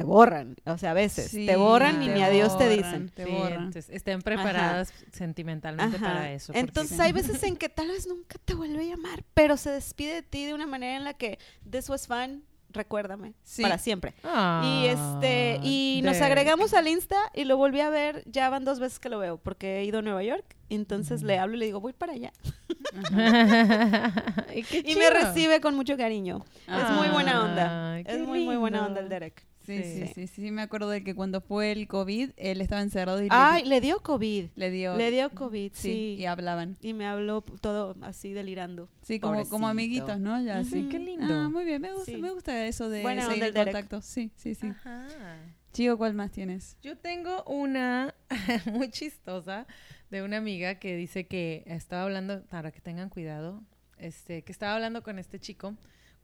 te borran, o sea, a veces Sí, te borran y ni adiós te dicen. Te Sí, borran. entonces, estén preparadas sentimentalmente Ajá. para eso. Entonces sí. hay veces en que tal vez nunca te vuelve a llamar, pero se despide de ti de una manera en la que this was fun, recuérdame, Sí. para siempre. Ah, y este y nos agregamos al Insta y lo volví a ver, ya van dos veces que lo veo porque he ido a Nueva York, entonces le hablo y le digo, "Voy para allá." y qué Y me recibe con mucho cariño. es muy buena onda. Qué Es muy muy buena onda el Derek. Sí, sí, Sí. sí, sí, me acuerdo de que cuando fue el COVID, él estaba encerrado y le- Ay, le dio COVID. le, dio... Le dio COVID, sí, sí. y hablaban. Y me habló todo así delirando. Sí, como, como amiguitos, ¿no? Ya, Ujú. sí. Qué lindo. Ah, muy bien, me gusta, Sí. me gusta eso de Buena seguir el Derek. contacto. Sí, sí, sí. Ajá. Chico, ¿cuál más tienes? Yo tengo una muy chistosa de una amiga que dice que estaba hablando, para que tengan cuidado, este, que estaba hablando con este chico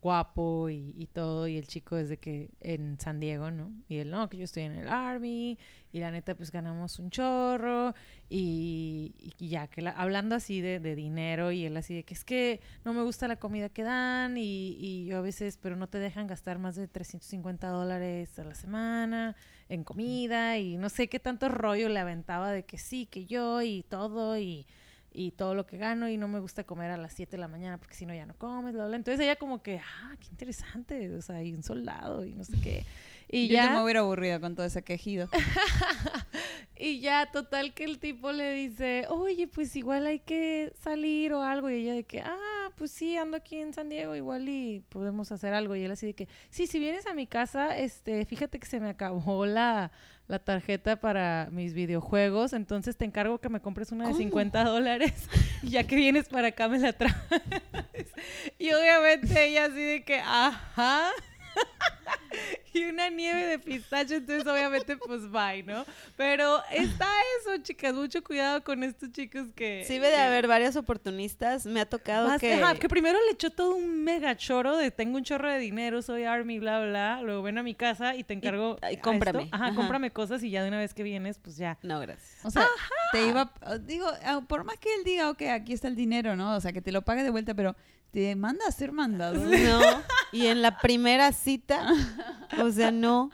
guapo y, todo, y el chico desde que en San Diego, ¿no? Y él, no, que yo estoy en el Army, y la neta, pues ganamos un chorro, y, y ya, que la- hablando así de, de dinero, y él así de que es que no me gusta la comida que dan, y, y yo a veces, pero no te dejan gastar más de 350 dólares a la semana en comida, y no sé qué tanto rollo le aventaba de que sí, que yo, y todo, y y todo lo que gano y no me gusta comer a las 7 de la mañana porque si no ya no comes, bla, bla. Entonces ella como que, ah, qué interesante, o sea, y un soldado y no sé qué. Y Yo ya ya, me hubiera aburrido con todo ese quejido. y ya, total que el tipo le dice, oye, pues igual hay que salir o algo. Y ella de que, ah, pues sí, ando aquí en San Diego, igual y podemos hacer algo. Y él así de que, sí, si vienes a mi casa, este, fíjate que se me acabó la, la tarjeta para mis videojuegos, entonces te encargo que me compres una de ¿Cómo? 50 dólares. Y ya que vienes para acá me la traes. y obviamente ella así de que, ajá. y una nieve de pistacho, entonces obviamente pues bye, ¿no? Pero está eso, chicas, mucho cuidado con estos chicos que... Sí, debe de haber varios oportunistas. Me ha tocado Más- que... ajá, que primero le echó todo un mega choro de tengo un chorro de dinero, soy army, bla, bla, luego ven a mi casa y te encargo y a cómprame, esto. Ajá, ajá. cómprame cosas y ya de una vez que vienes, pues ya. No, gracias. O sea, te iba, digo, ah, por más que él diga, ok, aquí está el dinero, ¿no? O sea, que te lo pague de vuelta, pero te manda a ser mandado. No. Y en la primera cita, o sea, no.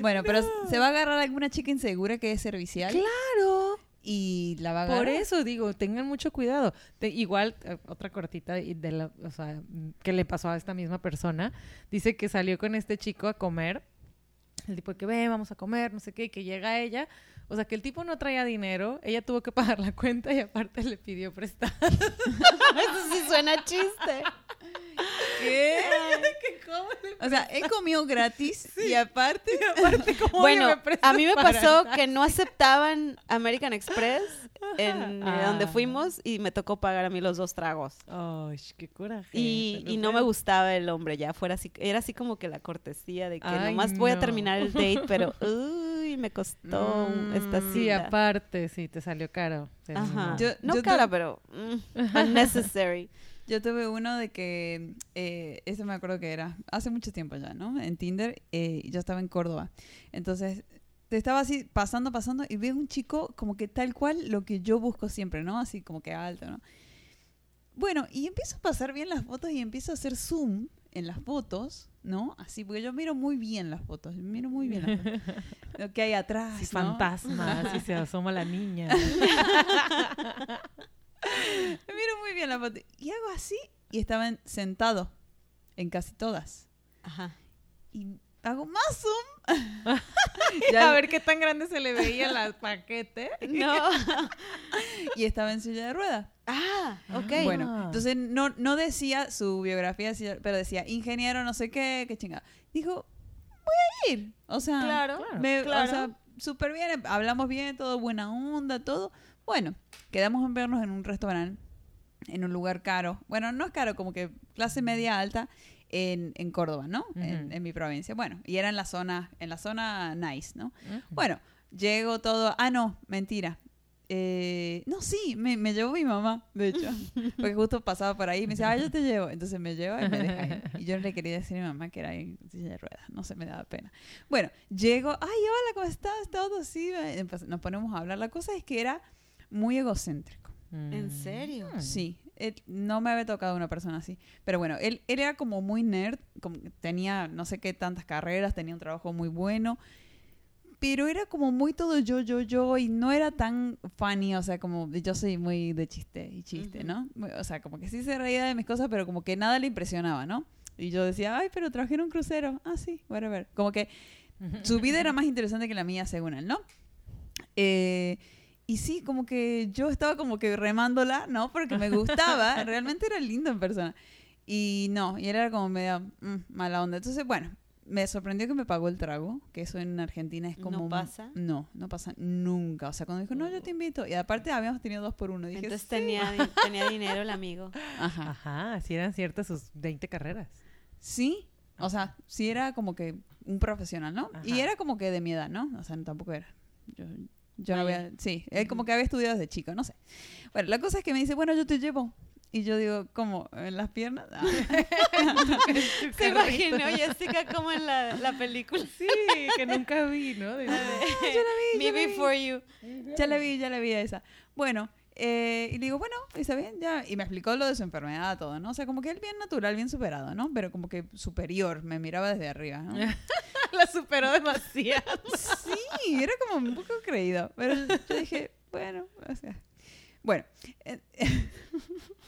Bueno, pero se va a agarrar alguna chica insegura que es servicial Claro. y la va a agarrar. Por eso digo, tengan mucho cuidado. Te- igual, eh, otra cortita de la, o sea, mm, que le pasó a esta misma persona, dice que salió con este chico a comer. El tipo de que ve, vamos a comer, no sé qué, y que llega ella. O sea, que el tipo no traía dinero, ella tuvo que pagar la cuenta y aparte le pidió prestado. Eso sí suena chiste. ¿Qué? ¿Que ¿Cómo le O sea, él comió gratis y aparte... aparte, ¿cómo Bueno, me a mí me pasó nada? que no aceptaban American Express en eh, Ah. donde fuimos y me tocó pagar a mí los dos tragos. Ay, qué coraje. Y, y no me gustaba el hombre, ya fuera así, era así como que la cortesía de que Ay, nomás voy a terminar el date, pero uy, me costó Mm, esta Sí, cita. aparte, sí, te salió caro. Ajá. no. Yo- no yo cara, pero mm, unnecessary. Yo tuve uno de que, eh, ese me acuerdo que era, hace mucho tiempo ya, ¿no? En Tinder, eh, yo estaba en Córdoba. Entonces, te estaba así pasando, pasando y veo un chico como que tal cual lo que yo busco siempre, ¿no? Así como que alto, ¿no? Bueno, y empiezo a pasar bien las fotos y empiezo a hacer zoom en las fotos, ¿no? Así, porque yo miro muy bien las fotos, miro muy bien las fotos. Lo que hay atrás, Sí, ¿no? fantasmas, y se asoma la niña. Me miro muy bien la foto. Y hago así y estaban sentados en casi todas. Ajá. Y hago más zoom. a ver qué tan grande se le veía el paquete. No. Y estaba en silla de ruedas. Ah, ok. Bueno, Ah. entonces no, no decía su biografía, pero decía ingeniero no sé qué, qué chingada. Dijo, voy a ir. O sea, claro, claro. me- claro. o sea, súper bien, hablamos bien, todo buena onda, todo. Bueno, quedamos en vernos en un restaurante, en un lugar caro. Bueno, no es caro, como que clase media alta, en, en Córdoba, ¿no? en, mi provincia. Bueno, y era en la zona, en la zona nice, ¿no? Bueno, llego todo. Ah, no, mentira. Eh, no, sí, me, me llevó mi mamá, de hecho. Porque justo pasaba por ahí y me decía, ah, yo te llevo. Entonces me lleva y me deja ahí. Y yo no le quería decir a mi mamá que era en silla de ruedas. No se me daba pena. Bueno, llego, ay, hola, ¿cómo estás? Todo así. Entonces, nos ponemos a hablar. La cosa es que era muy egocéntrico. ¿En Mm. serio? Sí, él- no me había tocado una persona así. Pero bueno, él, él era como muy nerd, como tenía no sé qué tantas carreras, tenía un trabajo muy bueno, pero era como muy todo yo, yo, yo, y no era tan funny, o sea, como yo soy muy de chiste y chiste. ¿no? O sea, como que sí se reía de mis cosas, pero como que nada le impresionaba, ¿no? Y yo decía, ay, pero trabajé en un crucero. Ah, sí, whatever. Como que su vida era más interesante que la mía, según él, ¿no? Eh, y sí, como que yo estaba como que remándola, ¿no? Porque me gustaba, realmente era lindo en persona. Y no, y él era como medio mm, mala onda. Entonces, bueno, me sorprendió que me pagó el trago, que eso en Argentina es ¿No como... pasa? No, no pasa nunca. O sea, cuando dijo, no, yo te invito. Y aparte habíamos tenido dos por uno. Dije, Entonces "Sí". tenía, tenía dinero el amigo. Ajá. Ajá, si eran ciertas sus 20 carreras. Sí, o sea, sí era como que un profesional, ¿no? Y Ajá. era como que de mi edad, ¿no? O sea, tampoco era. Yo, yo no había. Sí, él como que había estudiado desde chico, no sé. Bueno, la cosa es que me dice, bueno, yo te llevo. Y yo digo, ¿cómo? ¿En las piernas? Ah. Se imaginó Jessica como en la, la película. Sí, que nunca vi, ¿no? De- Me Before You. ya la vi, ya la vi a esa. Bueno, eh, y le digo, bueno, está bien, ya. Y me explicó lo de su enfermedad, todo, ¿no? O sea, como que él bien natural, bien superado, ¿no? Pero como que superior, me miraba desde arriba, ¿no? La superó demasiado. Sí, era como un poco creído. Pero yo dije, bueno, o sea. Bueno. eh, se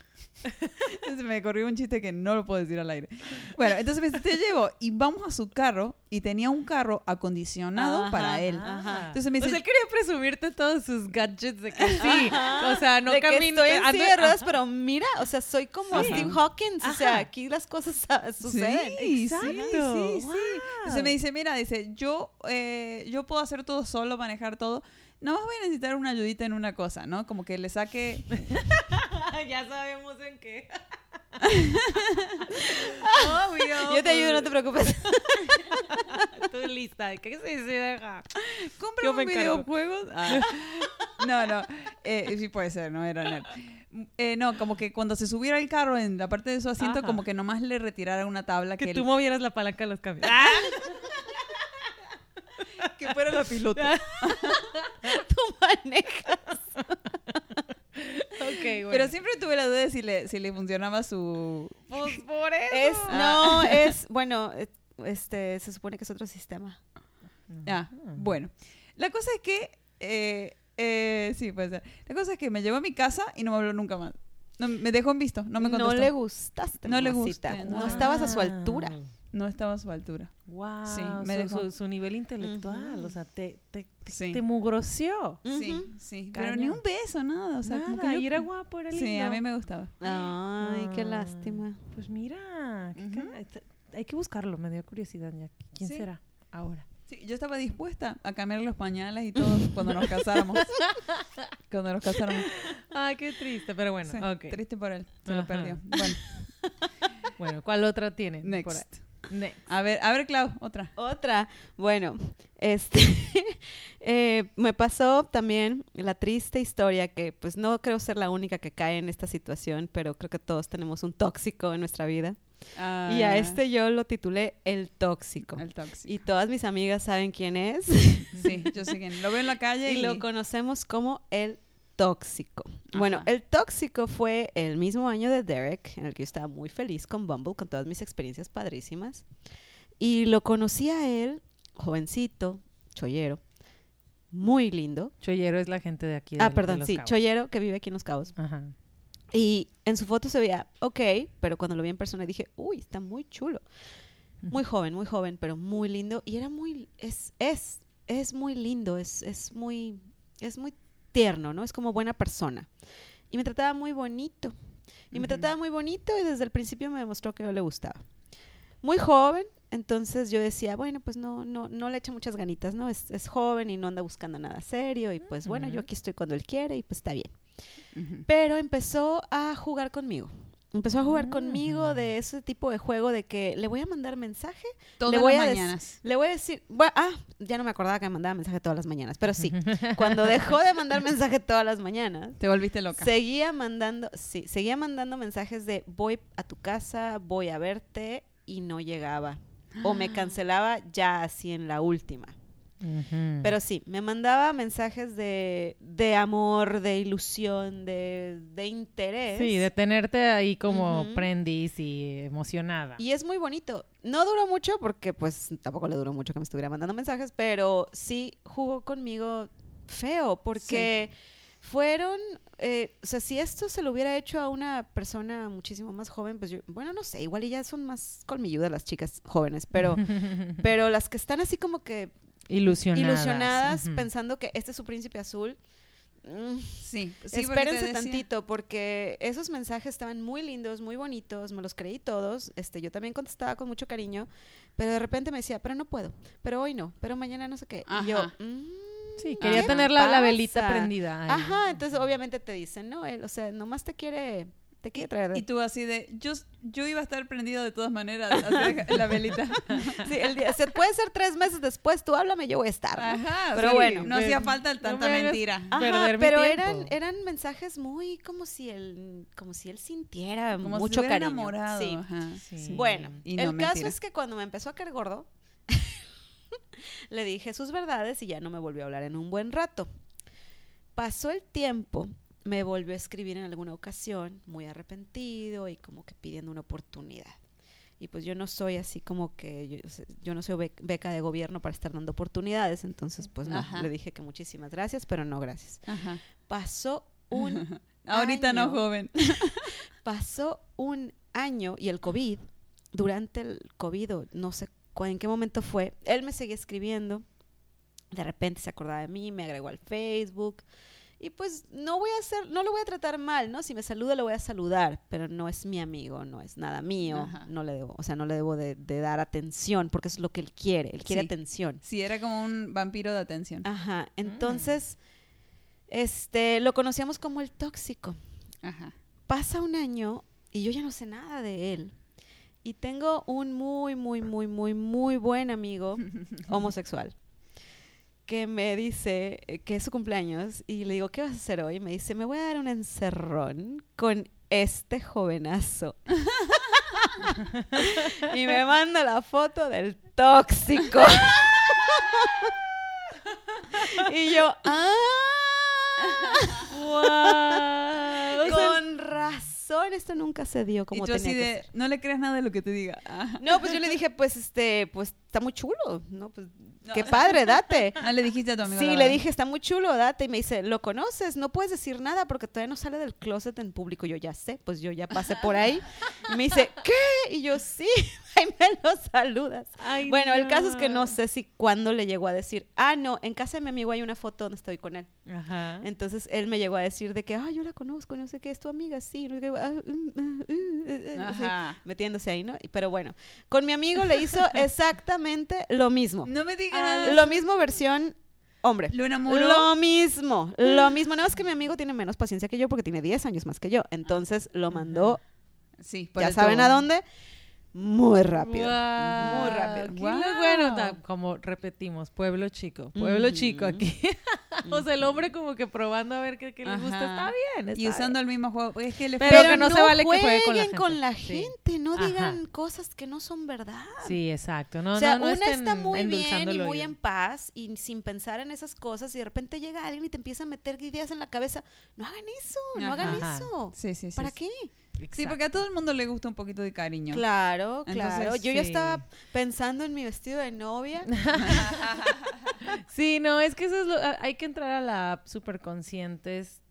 me corrió un chiste que no lo puedo decir al aire. Bueno, entonces me dice, te llevo y vamos a su carro y tenía un carro acondicionado Ajá, para él. ajá. Entonces me dice, él quería presumirte todos sus gadgets de que sí. O sea, no de que camino. estoy en ando- silla de ruedas, pero mira, o sea, soy como Sí. Steve Hawkins. O sea, aquí las cosas suceden. Sí, Exacto. sí, sí, sí. Wow. Entonces me dice, mira, dice, yo, eh, yo puedo hacer todo solo, manejar todo. Nada más voy a necesitar una ayudita en una cosa, ¿no? Como que le saque ya sabemos en qué. Obvio. Yo te ayudo, no te preocupes. Estoy lista. ¿Qué se dice? Deja. compra un me encargo. videojuego. Ah. No, no. Eh, sí puede ser, no era nerd. Eh, no, como que cuando se subiera al carro en la parte de su asiento, Ajá. como que nomás le retirara una tabla que, Que él- tú movieras la palanca de los cambios. que fuera la pilota. Tú manejas. Ok, bueno. Pero siempre tuve la duda de si le, si le funcionaba su... Pues por eso. Es, Ah. no, es, bueno, este, se supone que es otro sistema. Ah, bueno. La cosa es que... eh, eh, sí, puede ser. La cosa es que me llevó a mi casa y no me habló nunca más. No, me dejó en visto, no me contestó. le gustaste, No le gusté, No, no. estabas a su altura. No estaba a su altura. Wow. Sí, su, me dejó. su- su nivel intelectual. Ujú. O sea, te, te, te, Sí. te mugroció. Sí, Ujú. sí. Pero Cañón. ni un beso, nada. O sea, como Nada, que yo- y era guapo, era lindo. Sí, a mí me gustaba. Ay, qué Ah, lástima. Pues mira, qué Ujú. cara- está- hay que buscarlo, me dio curiosidad ya. ¿Quién Sí. será ahora? Sí, yo estaba dispuesta a cambiar los pañales y todo cuando nos casáramos. cuando nos casáramos. Ay, qué triste, pero bueno, Sí, ok. Triste por él. Se lo Ajá. perdió. Bueno, Bueno, ¿cuál otra tiene? por ahí? Next. A ver, a ver, Clau, otra. Otra, bueno, este, eh, me pasó también la triste historia que pues no creo ser la única que cae en esta situación, pero creo que todos tenemos un tóxico en nuestra vida. Y a Ah, este yo lo titulé El Tóxico. El tóxico. Y todas mis amigas saben quién es Sí, yo sé que lo veo en la calle y, y lo conocemos como El Tóxico. Bueno. El Tóxico fue el mismo año de Derek, en el que yo estaba muy feliz con Bumble, con todas mis experiencias padrísimas. Y lo conocí a él, jovencito, chollero, muy lindo. Chollero es la gente de aquí. Ah, de perdón, Los sí, Cabos. chollero que vive aquí en Los Cabos. Ajá. Y en su foto se veía, ok, pero cuando lo vi en persona dije, uy, está muy chulo. Muy joven, muy joven, pero muy lindo. Y era muy, es, es, es muy lindo, es, es muy, es muy tierno, ¿no? Es como buena persona. Y me trataba muy bonito. Y me trataba muy bonito y desde el principio me demostró que yo le gustaba. Muy joven, entonces yo decía, bueno, pues no, no, no le echa muchas ganitas, ¿no? Es, es joven y no anda buscando nada serio. Y pues bueno, yo aquí estoy cuando él quiere y pues está bien. Pero empezó a jugar conmigo. Empezó a jugar Ah. conmigo de ese tipo de juego de que le voy a mandar mensaje, Todas le voy las a mañanas. le voy a decir, bu- ah, ya no me acordaba que me mandaba mensaje todas las mañanas, pero sí, cuando dejó de mandar mensaje todas las mañanas, Te volviste loca. seguía mandando, sí, seguía mandando mensajes de voy a tu casa, voy a verte y no llegaba. O me cancelaba ya así en la última. Pero sí, me mandaba mensajes de, de amor, de ilusión, de, de interés. Sí, de tenerte ahí como Ujú. prendis y emocionada. Y es muy bonito. No duró mucho porque pues tampoco le duró mucho que me estuviera mandando mensajes, pero sí jugó conmigo feo porque fueron, eh, o sea, si esto se lo hubiera hecho a una persona muchísimo más joven, pues yo, bueno, no sé, igual ya son más colmilludas las chicas jóvenes, pero, pero las que están así como que Ilusionadas. ilusionadas pensando que este es su príncipe azul. mm, Sí, sí porque te Espérense tantito, porque esos mensajes estaban muy lindos, muy bonitos, me los creí todos. Este, yo también contestaba con mucho cariño, pero de repente me decía, pero no puedo, pero hoy no, pero mañana no sé qué. Y yo. "Mm, Sí, quería ¿qué tener la, la velita pasa?". prendida. ahí. Ajá, entonces obviamente te dicen, no, él, o sea, nomás te quiere, te quiere traer. Y tú así de, yo, yo iba a estar prendido de todas maneras, la velita. Sí, el día, se puede ser tres meses después, tú háblame, yo voy a estar. Ajá, Pero sí, bueno, no hacía falta tanta me mentira. Ajá, pero eran, eran mensajes muy como si él, como si él sintiera Como mucho si cariño. enamorado. Sí. ajá, Sí. sí. Bueno, Y el no, caso mentira. es que cuando me empezó a caer gordo, le dije sus verdades y ya no me volvió a hablar en un buen rato. Pasó el tiempo, me volvió a escribir en alguna ocasión, muy arrepentido y como que pidiendo una oportunidad. Y pues yo no soy así como que, yo, no soy bec- beca de gobierno para estar dando oportunidades, entonces pues no, Ajá. le dije que muchísimas gracias, pero no gracias. Ajá. Pasó un Ahorita no, año. joven. pasó un año y el COVID, durante el COVID, no sé en qué momento fue, él me seguía escribiendo, de repente se acordaba de mí, me agregó al Facebook, y pues no voy a hacer, no lo voy a tratar mal, ¿no? Si me saluda, lo voy a saludar, pero no es mi amigo, no es nada mío, Ajá. no le debo, o sea, no le debo de, de dar atención, porque es lo que él quiere, él quiere Sí. atención. Sí, era como un vampiro de atención. Ajá, entonces, este, lo conocíamos como el tóxico Ajá. pasa un año y yo ya no sé nada de él. Y tengo un muy, muy, muy, muy, muy buen amigo homosexual que me dice eh, que es su cumpleaños y le digo, ¿qué vas a hacer hoy? Me dice, me voy a dar un encerrón con este jovenazo. y me manda la foto del tóxico. y yo, ¡ah! Sea, Con razón, esto nunca se dio Y como tenía así que de, ser. no le creas nada de lo que te diga. Ajá. No, pues yo le dije, pues este, pues está muy chulo, ¿no? Pues No. qué padre, date. Ah, le dijiste a tu amigo. Sí, le verdad. dije, está muy chulo, date. Y me dice, ¿lo conoces? No puedes decir nada porque todavía no sale del closet en público. Yo ya sé, pues yo ya pasé por ahí. Y me dice, ¿qué? Y yo, sí, ahí me lo saludas. ay, Bueno, el caso es que no sé si cuándo le llegó a decir, ah, no, en casa de mi amigo hay una foto donde estoy con él. Ajá. Entonces él me llegó a decir de que, ah, yo la conozco, no sé qué, es tu amiga, sí, no sé qué, ah, mm, mm, mm, eh, así, Ajá. metiéndose ahí, ¿no? Y- Pero bueno, con mi amigo le hizo exactamente lo mismo. No me digas. Ah, Lo mismo versión hombre. Lo enamoró. Lo mismo, lo mismo. No es que mi amigo tiene menos paciencia que yo porque tiene 10 años más que yo. Entonces lo mandó, Sí, por ya saben a dónde, muy rápido. Guau, Muy rápido. Guau. Bueno, como repetimos, pueblo chico, pueblo chico aquí. o sea, el hombre como que probando a ver qué, qué le gusta. Está bien. está Y usando bien. el mismo juego. Es que le Pero que no se vale que juegue con la jueguen con la gente. Sí. No Ajá. digan cosas que no son verdad. Sí, exacto. No, o sea, no, no una está muy bien y muy en paz y sin pensar en esas cosas y de repente llega alguien y te empieza a meter ideas en la cabeza. No hagan eso, no hagan Ajá. eso. Sí, sí, sí. ¿Para sí. qué? Sí, porque a todo el mundo le gusta un poquito de cariño. Claro, claro. Entonces, Yo ya estaba pensando en mi vestido de novia. Sí, no, es que eso es lo, hay que entrar a la app súper conscientes.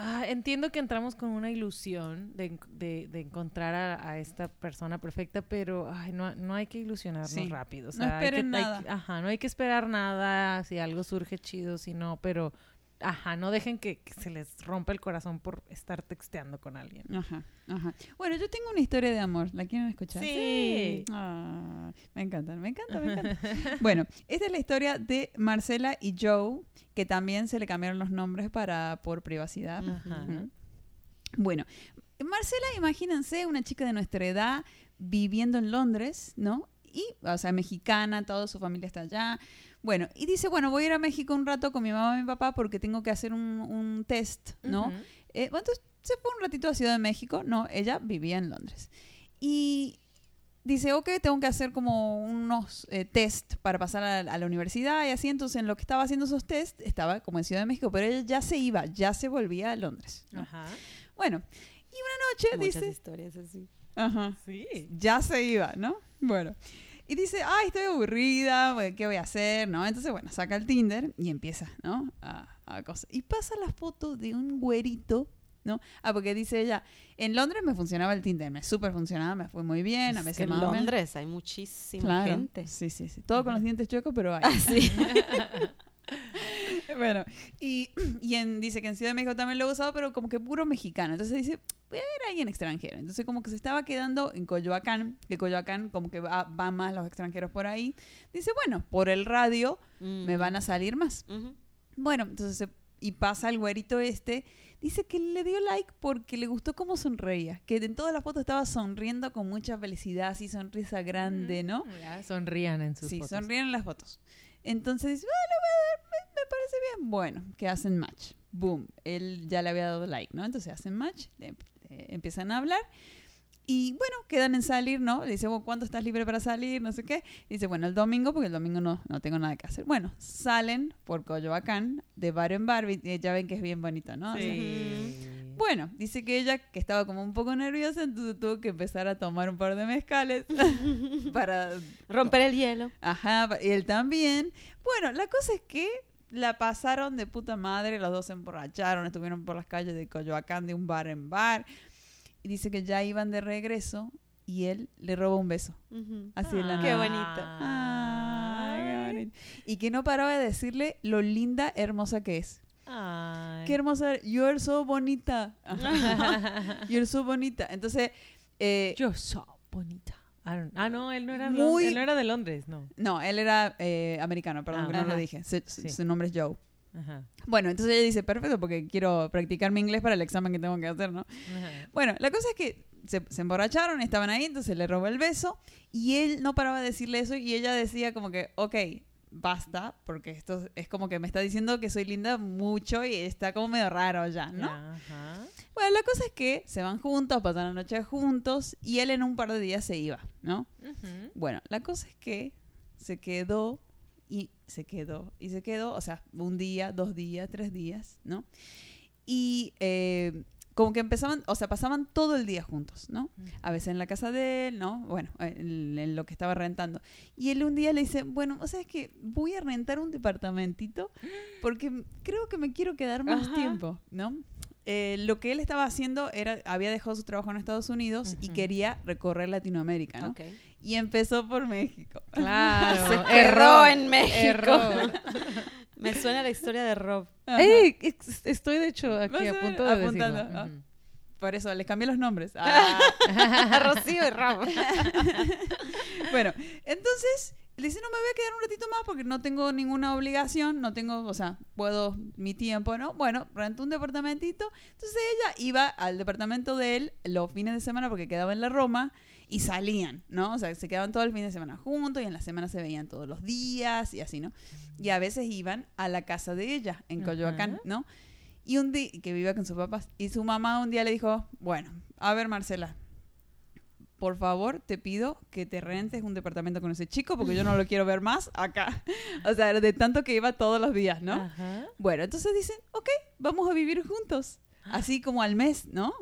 Ah, entiendo que entramos con una ilusión de, de- de encontrar a, a esta persona perfecta, pero ay, no, no hay que ilusionarnos Sí. rápido. O No sea, hay esperen que- hay nada. que- ajá, no hay que esperar nada, si algo surge chido, si no, pero ajá, no dejen que, que se les rompa el corazón por estar texteando con alguien. Ajá, ajá. Bueno, yo tengo una historia de amor. ¿La quieren escuchar? Sí. Ah, me encanta, me encanta, me encanta. bueno, esta es la historia de Marcela y Joe, que también se le cambiaron los nombres para por privacidad. Ajá. Bueno, Marcela, imagínense, una chica de nuestra edad viviendo en Londres, ¿no? Y, o sea, mexicana, toda su familia está allá. Bueno, y dice, bueno, voy a ir a México un rato con mi mamá y mi papá porque tengo que hacer un, un test, ¿no? Ujú. Eh, bueno, entonces se fue un ratito a Ciudad de México, no, ella vivía en Londres. Y dice, ok, tengo que hacer como unos eh, test para pasar a, a la universidad y así, entonces en lo que estaba haciendo esos test estaba como en Ciudad de México, pero ella ya se iba, ya se volvía a Londres. ¿no? Ajá. Bueno, y una noche Muchas dice, historias así. ajá, Sí. ya se iba, ¿no? Bueno. Y dice, ay, estoy aburrida, ¿qué voy a hacer? ¿No? Entonces, bueno, saca el Tinder y empieza, ¿no? A, a cosas. Y pasa la foto de un güerito, ¿no? Ah, porque dice ella, en Londres me funcionaba el Tinder, me súper funcionaba, me fue muy bien, a Es veces que en. Londres hay muchísima Claro. gente. Sí, sí, sí. Todo con los dientes chuecos, pero hay. Ah, sí. bueno, y, y en- dice que en Ciudad de México también lo he usado, pero como que puro mexicano. Entonces dice, voy a ver a alguien extranjero. Entonces como que se estaba quedando en Coyoacán, que Coyoacán como que va, va más los extranjeros por ahí. Dice, bueno, por el radio me van a salir más. Bueno, entonces, y pasa el güerito este, dice que le dio like porque le gustó cómo sonreía, que en todas las fotos estaba sonriendo con mucha felicidad, así sonrisa grande, ¿no? Ya, sonrían en sus Sí, fotos. sonríen en las fotos. Entonces dice, bueno, voy a dar- me, me parece bien. Bueno, que hacen match. Boom. Él ya le había dado like, ¿no? Entonces hacen match, le- eh, empiezan a hablar. Y bueno, quedan en salir, ¿no? Le dice, bueno, ¿cuándo estás libre para salir? No sé qué. dice, bueno, el domingo, porque el domingo no, no tengo nada que hacer. Bueno, salen por Coyoacán, de bar en bar. y Ya ven que es bien bonito, ¿no? O sea, Sí. bueno, dice que ella, que estaba como un poco nerviosa, entonces tuvo que empezar a tomar un par de mezcales para Romper el hielo. Ajá, y él también. Bueno, la cosa es que la pasaron de puta madre, los dos se emborracharon, estuvieron por las calles de Coyoacán de un bar en bar. Y dice que ya iban de regreso y él le roba un beso. Así de la Qué nada. bonito. Ay, qué bonito. Y que no paraba de decirle lo linda, hermosa que es. Ay. Qué hermosa, you're so bonita. You're so bonita. Entonces, eh, Yo soy bonita. Ah, no, él no era, Muy- él no era de Londres, no. no, él era eh, americano, perdón, Ah, que no lo dije. Su, su- Sí. su nombre es Joe. Ajá. Bueno, entonces ella dice, perfecto, porque quiero practicar mi inglés para el examen que tengo que hacer, ¿no? Ajá. Bueno, la cosa es que se, se emborracharon, estaban ahí, entonces le robó el beso y él no paraba de decirle eso y ella decía como que, ok, basta, porque esto es como que me está diciendo que soy linda mucho y está como medio raro ya, ¿no? Ajá. Bueno, la cosa es que se van juntos, pasan la noche juntos y él en un par de días se iba, ¿no? Bueno, la cosa es que se quedó y se quedó y se quedó, o sea, un día, dos días, tres días, ¿no? Y eh, como que empezaban, o sea, pasaban todo el día juntos, ¿no? A veces en la casa de él, ¿no? Bueno, en, en lo que estaba rentando. Y él un día le dice, bueno, o sea, es que voy a rentar un departamentito porque creo que me quiero quedar más Ajá. tiempo, ¿no? Eh, lo que él estaba haciendo era, había dejado su trabajo en Estados Unidos y Ujú. quería recorrer Latinoamérica, ¿no? Ok. Y empezó por México. Claro. Quedó en México. Error. Me suena la historia de Rob. Ey, estoy de hecho aquí a punto de apuntando, decirlo. ah. Por eso les cambié los nombres. Ah. Rocío y Rob. bueno, entonces le dice, no me voy a quedar un ratito más porque no tengo ninguna obligación, no tengo, o sea, puedo mi tiempo, ¿no? Bueno, rentó un departamentito. Entonces ella iba al departamento de él los fines de semana porque quedaba en la Roma y salían, ¿no? O sea, se quedaban todo el fin de semana juntos y en la semana se veían todos los días y así, ¿no? Y a veces iban a la casa de ella en Coyoacán. ¿no? Y un día, que vivía con sus papás, y su mamá un día le dijo, bueno, a ver Marcela, por favor, te pido que te rentes un departamento con ese chico porque yo no lo quiero ver más acá. O sea, de tanto que iba todos los días, ¿no? Ajá. Bueno, entonces dicen, ok, vamos a vivir juntos. Así como al mes, ¿no?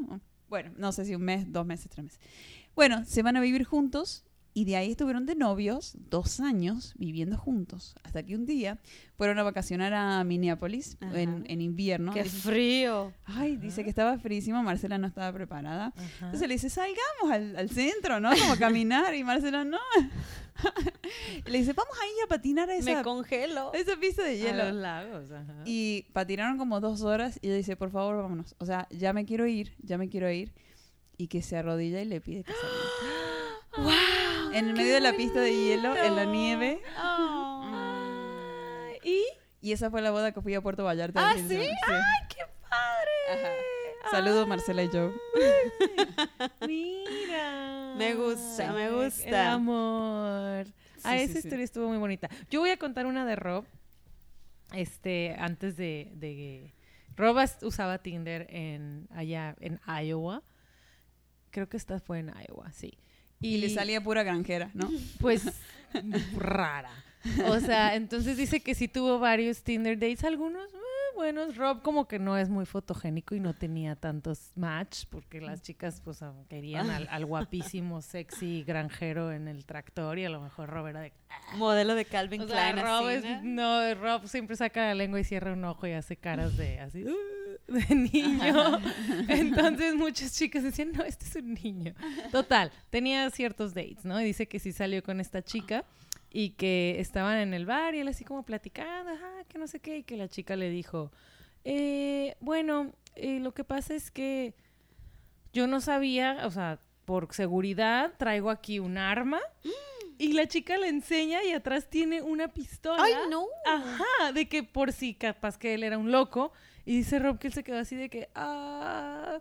Bueno, no sé si un mes, dos meses, tres meses. Bueno, se van a vivir juntos y de ahí estuvieron de novios dos años viviendo juntos. Hasta que un día fueron a vacacionar a Minneapolis en, en invierno. Qué Dice- frío. Ay, dice que estaba frísimo, Marcela no estaba preparada. Ajá. Entonces le dice, salgamos al, al centro, ¿no? Como a caminar. Y Marcela, no. Le dice, vamos ahí a patinar a Me esa, congelo. a esa pista de A hielo. los lagos, ajá. Y patinaron como dos horas y ella dice, por favor, vámonos. O sea, ya me quiero ir, ya me quiero ir. Y que se arrodilla y le pide que salga. ¡Wow! En el medio de la pista de hielo, en la nieve. Ay, ¿Y? Y esa fue la boda que fui a Puerto Vallarta. ¿Ah, el sí? ¡Ay, qué padre! Ajá. Saludos, Marcela y Joe. Mira. Me gusta, me El gusta. amor. ah, Sí, esa sí, sí. historia estuvo muy bonita. Yo voy a contar una de Rob. Este, antes de, de Rob usaba Tinder en allá en Iowa. Creo que esta fue en Iowa, sí. Y le salía pura granjera, ¿no? pues rara. O sea, entonces dice que sí tuvo varios Tinder dates, algunos buenos. Rob como que no es muy fotogénico y no tenía tantos match porque las chicas pues ah, querían al, al guapísimo, sexy granjero en el tractor y a lo mejor Rob era de... Modelo de Calvin O sea, Klein. Rob así, es- ¿no? no, Rob siempre saca la lengua y cierra un ojo y hace caras de así... "Uh", de niño. Entonces muchas chicas decían, no, este es un niño. Total, tenía ciertos dates, ¿no? Y dice que sí salió con esta chica y que estaban en el bar y él así como platicando, ajá, que no sé qué, y que la chica le dijo, eh, bueno, eh, lo que pasa es que yo no sabía, o sea, por seguridad traigo aquí un arma y la chica le enseña y atrás tiene una pistola. ¡Ay, no! Ajá, de que por si capaz que él era un loco. Y dice Rob que él se quedó así de que, ah.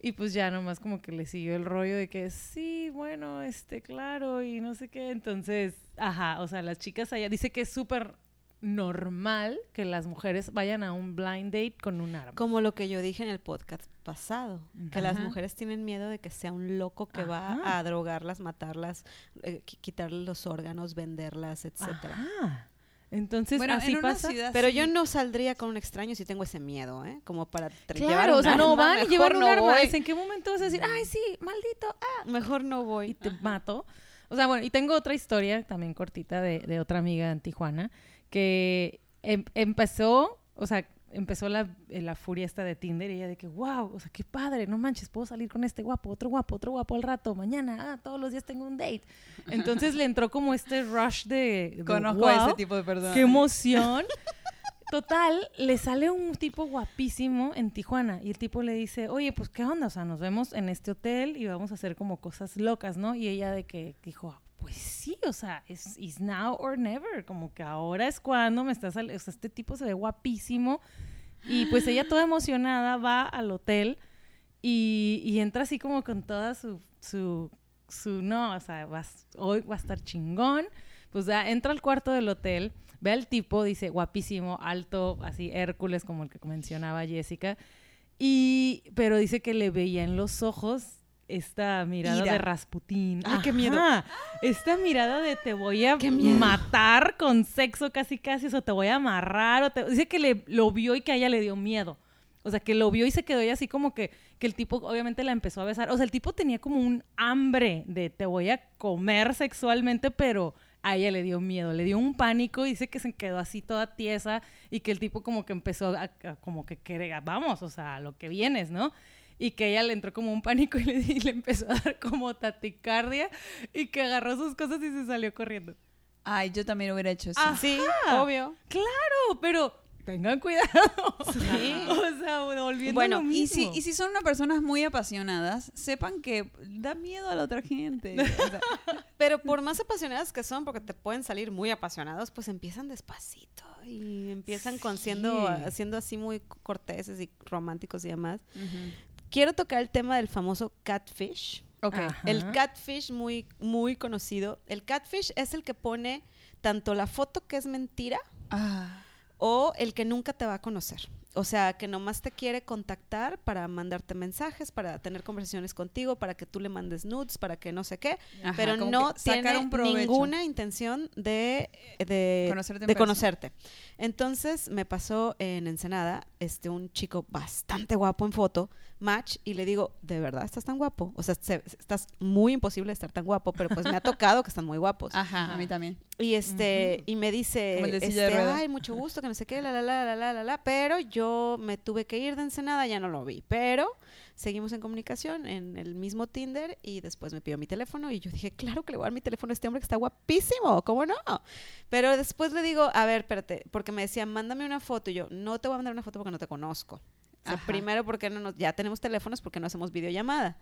Y pues ya nomás como que le siguió el rollo de que sí, bueno, este, claro, y no sé qué. Entonces, ajá, o sea, las chicas allá, dice que es súper normal que las mujeres vayan a un blind date con un arma. Como lo que yo dije en el podcast pasado, que las mujeres tienen miedo de que sea un loco que va a drogarlas, matarlas, eh, qui- quitarles los órganos, venderlas, etcétera. Ajá. Entonces, Bueno, así en pasa. ciudad Pero sí. yo no saldría con un extraño si tengo ese miedo, ¿eh? Como para llevar Claro, un o sea, no arma, van y llevan un no arma. voy. Es ¿En qué momento vas a decir, ay, sí, maldito, ah, Mejor no y voy. te mato. O sea, bueno, y tengo otra historia también cortita de, de otra amiga en Tijuana que em- empezó, o sea, empezó la, eh, la furia esta de Tinder y ella de que, wow, o sea, qué padre, no manches, puedo salir con este guapo, otro guapo, otro guapo al rato, mañana, ah, todos los días tengo un date. Entonces le entró como este rush de, de, Conozco a ese "Wow, tipo de personas. ¡Qué emoción! Total, le sale un tipo guapísimo en Tijuana y el tipo le dice, oye, pues qué onda, o sea, nos vemos en este hotel y vamos a hacer como cosas locas, ¿no? Y ella de que dijo, "Ah, pues sí, o sea, es is now or never, como que ahora es cuando me está saliendo, o sea, este tipo se ve guapísimo y pues ella toda emocionada va al hotel y, y entra así como con toda su, su, su no, o sea, hoy va a estar chingón. Pues ya entra al cuarto del hotel, ve al tipo, dice guapísimo, alto, así Hércules, como el que mencionaba Jessica. Y, pero dice que le veía en los ojos esta mirada Ira. de Rasputín. Ay, qué miedo. Esta mirada de te voy a matar con sexo casi casi, o te voy a amarrar. O te... Dice que le, lo vio y que a ella le dio miedo. O sea, que lo vio y se quedó ahí así como que, que el tipo obviamente la empezó a besar. O sea, el tipo tenía como un hambre de te voy a comer sexualmente, pero a ella le dio miedo, le dio un pánico y dice que se quedó así toda tiesa y que el tipo como que empezó a, a- como que quería, vamos, o sea, a lo que vienes, ¿no? Y que ella le entró como un pánico y le, y le empezó a dar como taticardia y que agarró sus cosas y se salió corriendo. Ay, yo también hubiera hecho eso. Ah, Sí, Ajá. obvio. Claro, pero tengan cuidado. Sí. o sea, volviendo Bueno, a lo y si, mismo. y si son unas personas muy apasionadas, sepan que da miedo a la otra gente. O sea, Pero por más apasionadas que son, porque te pueden salir muy apasionados, pues empiezan despacito y empiezan con siendo, Sí. siendo así muy corteses y románticos y demás. Quiero tocar el tema del famoso catfish. Ok. Ajá. El catfish muy, muy conocido. El catfish es el que pone tanto la foto que es mentira Ah, o el que nunca te va a conocer. O sea, que nomás te quiere contactar para mandarte mensajes, para tener conversaciones contigo, para que tú le mandes nudes, para que no sé qué, ajá, pero no tiene un ninguna intención de, de, Conocerte en de conocerte. Entonces me pasó en Ensenada, este, un chico bastante guapo en foto, match, y le digo, ¿de verdad estás tan guapo? O sea, se- estás muy imposible de estar tan guapo, pero pues me ha tocado que están muy guapos. Ajá, a mí también. Y este, y me dice, este, ay, mucho gusto, que no sé qué, la, la, la, la, la, la, la, pero yo me tuve que ir de Ensenada, ya no lo vi, pero seguimos en comunicación en el mismo Tinder y después me pidió mi teléfono y yo dije, claro que le voy a dar mi teléfono a este hombre que está guapísimo, ¿cómo no? Pero después le digo, a ver, espérate, porque me decía, mándame una foto y yo, no te voy a mandar una foto porque no te conozco. O sea, Ajá. primero porque no nos, ya tenemos teléfonos porque no hacemos videollamada.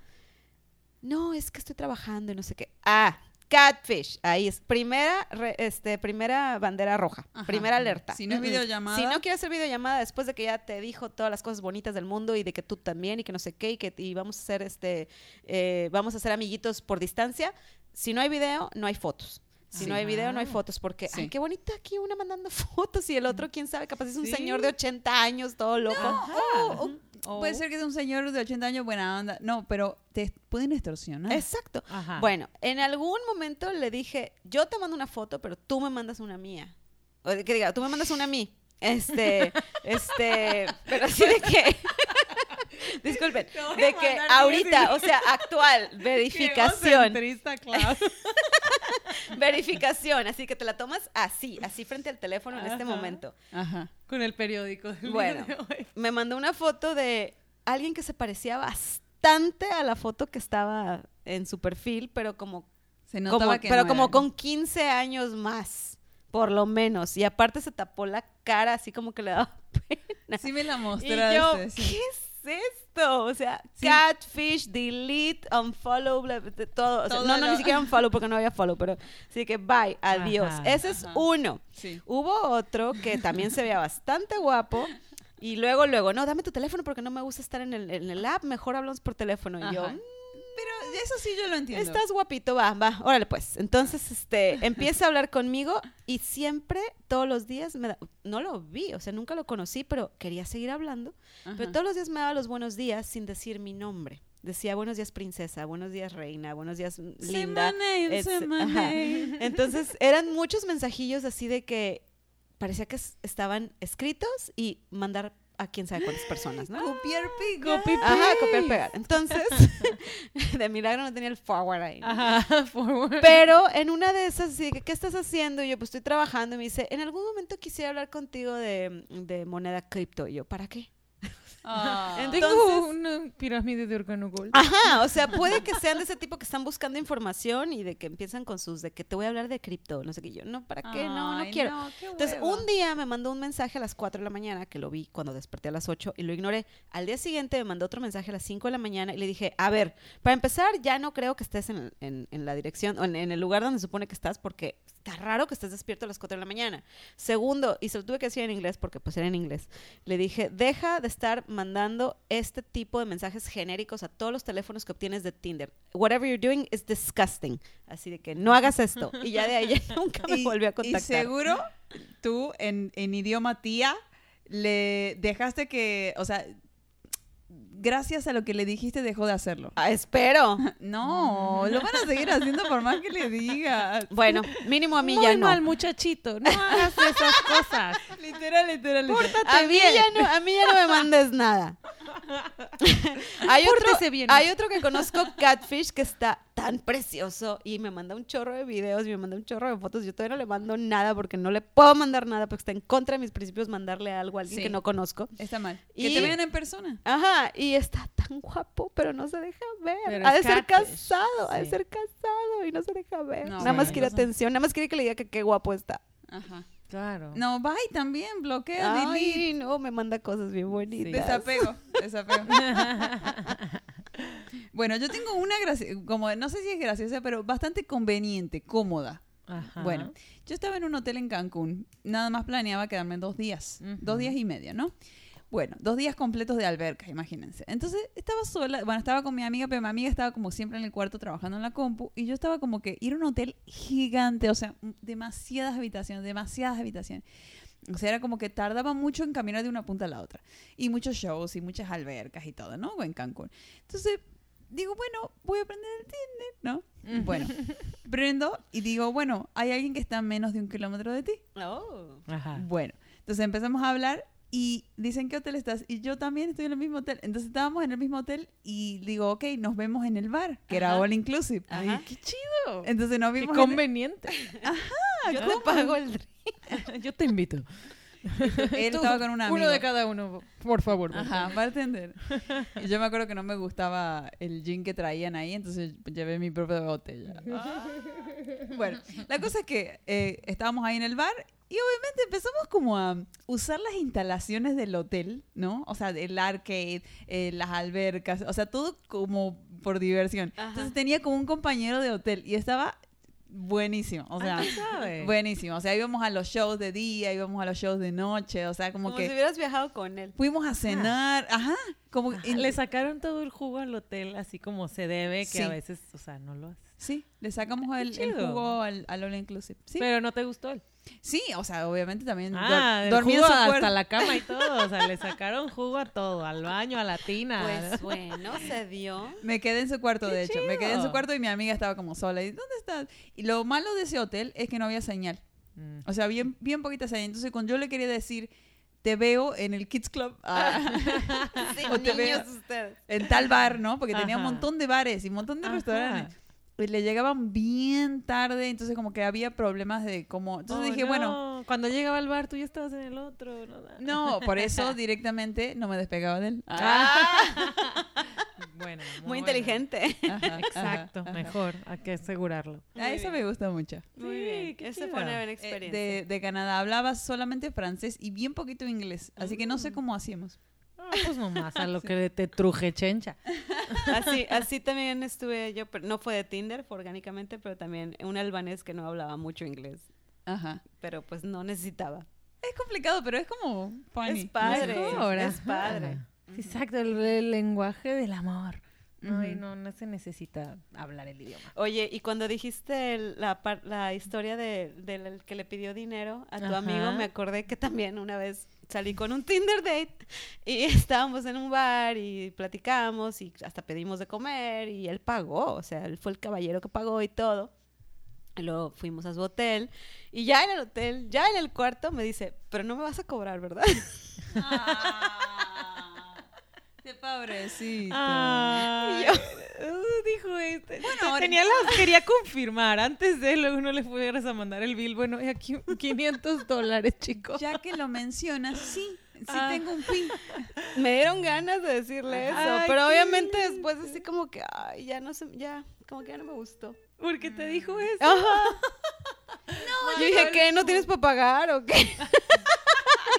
No, es que estoy trabajando y no sé qué. Ah, Catfish, ahí es. Primera, re- este, primera bandera roja, Ajá. primera alerta. Si no es videollamada. Si no quieres hacer videollamada después de que ya te dijo todas las cosas bonitas del mundo y de que tú también y que no sé qué y que y vamos a hacer este, eh, vamos a ser amiguitos por distancia. Si no hay video, no hay fotos. Si Sí. no hay video, no hay Ah. fotos, porque, Sí. ay, qué bonita aquí una mandando fotos y el otro, quién sabe, capaz es un Sí. señor de 80 años, todo loco. Ajá. O- puede ser que sea un señor de 80 años buena onda. No, pero te pueden extorsionar. Exacto. Ajá. Bueno, en algún momento le dije, yo te mando una foto, pero tú me mandas una mía. O que diga, tú me mandas una a mí. Este, este, pero así de que, disculpen, de que ahorita, o sea, actual, verificación, claro. verificación, así que te la tomas así, así frente al teléfono en este momento. Ajá. Con el periódico. del Bueno. día de hoy. Me mandó una foto de alguien que se parecía bastante a la foto que estaba en su perfil, pero como Se como, que pero no como era. con 15 años más, por lo menos. Y aparte se tapó la cara así como que le daba pena. Sí me la y mostraste. yo, sí. ¿qué es O sea, Sí. catfish, delete, unfollow, bla, bla, de todo. O sea, Todo no, no, lo- ni siquiera unfollow porque no había follow, pero sí que bye, adiós. Ajá. Ese es uno. Sí. Hubo otro que también se veía bastante guapo. Y luego, luego, no, dame tu teléfono porque no me gusta estar en el, en el app, mejor hablamos por teléfono. Y yo, Ajá. Pero eso sí yo lo entiendo. Estás guapito, va, va, órale pues. Entonces, este, empieza a hablar conmigo y siempre, todos los días, me da, no lo vi, o sea, nunca lo conocí, pero quería seguir hablando. Ajá. Pero todos los días me daba los buenos días sin decir mi nombre. Decía buenos días princesa, buenos días reina, buenos días mm, linda. name. Entonces, eran muchos mensajillos así de que parecía que es- estaban escritos y mandar a quién sabe cuántas personas, ¿no? Copiar, pegar. Ajá, copiar, pegar. Entonces, de milagro no tenía el forward ahí. ¿no? Ajá, forward. Pero en una de esas, sí, que, ¿qué estás haciendo? Y yo, pues estoy trabajando. Y me dice, en algún momento quisiera hablar contigo de, de moneda cripto. Y yo, ¿para qué? Ah. Entonces- Tengo una pirámide de órgano gold. Ajá, o sea, puede que sean de ese tipo que están buscando información y de que empiezan con sus, de que te voy a hablar de cripto, no sé qué. Yo, no, ¿para qué? No, no Ay, quiero. no, Entonces, un día me mandó un mensaje a las 4 de la mañana, que lo vi cuando desperté a las 8 y lo ignoré. Al día siguiente me mandó otro mensaje a las 5 de la mañana y le dije, a ver, para empezar, ya no creo que estés en, en- en la dirección o en, en el lugar donde se supone que estás porque está raro que estés despierto a las 4 de la mañana. Segundo, y se lo tuve que decir en inglés porque pues era en inglés, le dije, deja de estar mandando este tipo de mensajes genéricos a todos los teléfonos que obtienes de Tinder. Whatever you're doing is disgusting. Así de que no hagas esto. Y ya de ahí ya nunca me Y- volvió a Y contactar. seguro tú, en, en idioma tía, le dejaste que, o sea, gracias a lo que le dijiste dejó de hacerlo. Ah, espero. No, lo van a seguir haciendo por más que le digas. Bueno, mínimo a mí Muy ya no. mal, muchachito. No hagas esas cosas. Literal, literal, literal. A mí, bien. ya no, a mí ya no me mandes nada. hay, otro, bien. hay otro que conozco, Catfish, que está tan precioso y me manda un chorro de videos y me manda un chorro de fotos. Yo todavía no le mando nada porque no le puedo mandar nada porque está en contra de mis principios mandarle algo a alguien Sí. que no conozco. Está mal. Y- Que te vean en persona. Ajá, y está tan guapo, pero no se deja ver. Pero ha de ser catfish, casado, ha de ser casado y no se deja ver. No, nada más quiere atención, nada más quiere que le diga que qué guapo está. Ajá. Claro. No, bye también, bloquea, delete. Ay, no, me manda cosas bien bonitas. Desapego, desapego. bueno, yo tengo una gracia, como no sé si es graciosa, pero bastante conveniente, cómoda. Ajá. Bueno, yo estaba en un hotel en Cancún, nada más planeaba quedarme dos días, dos días y medio, ¿no? Bueno, dos días completos de alberca, imagínense. Entonces estaba sola, bueno, estaba con mi amiga, pero mi amiga estaba como siempre en el cuarto trabajando en la compu y yo estaba como que ir a un hotel gigante, o sea, demasiadas habitaciones, demasiadas habitaciones. O sea, era como que tardaba mucho en caminar de una punta a la otra. Y muchos shows y muchas albercas y todo, ¿no? En Cancún. Entonces, digo, bueno, voy a aprender el Tinder, ¿no? Bueno, prendo y digo, bueno, hay alguien que está a menos de un kilómetro de ti. Oh. Ajá. Bueno, entonces empezamos a hablar y dicen, ¿qué hotel estás? Y yo también estoy en el mismo hotel. Entonces estábamos en el mismo hotel y digo, ok, nos vemos en el bar, que era Ajá. all inclusive. Ajá. Ay, qué chido. Entonces nos Qué vimos en el- conveniente. Yo te pago el drink. Yo te invito. Él Tú, estaba con una Uno de cada uno, por favor. por Ajá, bartender. Y yo me acuerdo que no me gustaba el gin que traían ahí, entonces llevé mi propia botella. Bueno, la cosa es que eh, estábamos ahí en el bar y obviamente empezamos como a usar las instalaciones del hotel, ¿no? O sea, el arcade, eh, las albercas, o sea, todo como por diversión. Ajá. Entonces tenía como un compañero de hotel y estaba buenísimo. O sea, Ah, ¿sabe? buenísimo. O sea, íbamos a los shows de día, íbamos a los shows de noche. O sea, como, Como que si hubieras viajado con él. fuimos a cenar. Ajá. Como Ajá, en- Le sacaron todo el jugo al hotel, así como se debe, que Sí. a veces, o sea, no lo hace. Sí, le sacamos el, jugo al, al All Inclusive. Sí. Pero no te gustó él. Sí, o sea, obviamente también Ah, jugo su hasta la cama y todo. O sea, le sacaron jugo a todo, al baño, a la tina. Pues bueno, se dio. Me quedé en su cuarto, Qué de hecho. Me quedé en su cuarto y mi amiga estaba como sola. ¿Y dónde estás? Y lo malo de ese hotel es que no había señal. Mm. O sea, bien, bien poquita señal. Entonces, cuando yo le quería decir, te veo en el Kids Club, ah, Sí, O te niños veo. ustedes. en tal bar, ¿no? Porque tenía un montón de bares y un montón de Ajá. restaurantes. Y le llegaban bien tarde, entonces como que había problemas de cómo... Entonces Oh, dije, bueno, no. Cuando llegaba al bar, tú ya estabas en el otro. No, no, por eso directamente no me despegaba de él. Bueno, Muy inteligente. Ajá, Exacto, ajá, ajá. mejor. Hay que asegurarlo. A Muy eso bien. me gusta mucho. Muy Sí, bien. Esa chido. fue una buena Eh, experiencia. de, de Canadá hablaba solamente francés y bien poquito inglés. Así que no sé cómo hacíamos. Ah, pues nomás a lo que te truje chencha. Así, así también estuve yo, pero no fue de Tinder, fue orgánicamente, pero también un albanés que no hablaba mucho inglés, Ajá. pero pues no necesitaba. Es complicado, pero es como funny. Es padre, Mejor, es ajá. padre. Exacto, el, el lenguaje del amor. No, y no, no se necesita hablar el idioma. Oye, y cuando dijiste el- la, la historia de, del que le pidió dinero a tu Ajá. amigo, me acordé que también una vez salí con un Tinder date y estábamos en un bar y platicamos y hasta pedimos de comer y él pagó, o sea, él fue el caballero que pagó y todo. Luego fuimos a su hotel y ya en el hotel, ya en el cuarto me dice, pero no me vas a cobrar, ¿verdad? Ah, qué pobrecito. Ay, yo- uh, dijo este. Bueno, Te- ahora- tenía las, quería confirmar antes de luego no le fueras a mandar el bill. Bueno, y aquí 500 dólares, chicos. Ya que lo mencionas, sí, sí Ah. tengo un fin. Me dieron ganas de decirle eso, Ay, pero obviamente lindo. después así como que, ay, ya no sé, ya, como que ya no me gustó. Porque te dijo eso. Ajá. Yo dije, ¿qué? ¿No tienes para pagar o qué?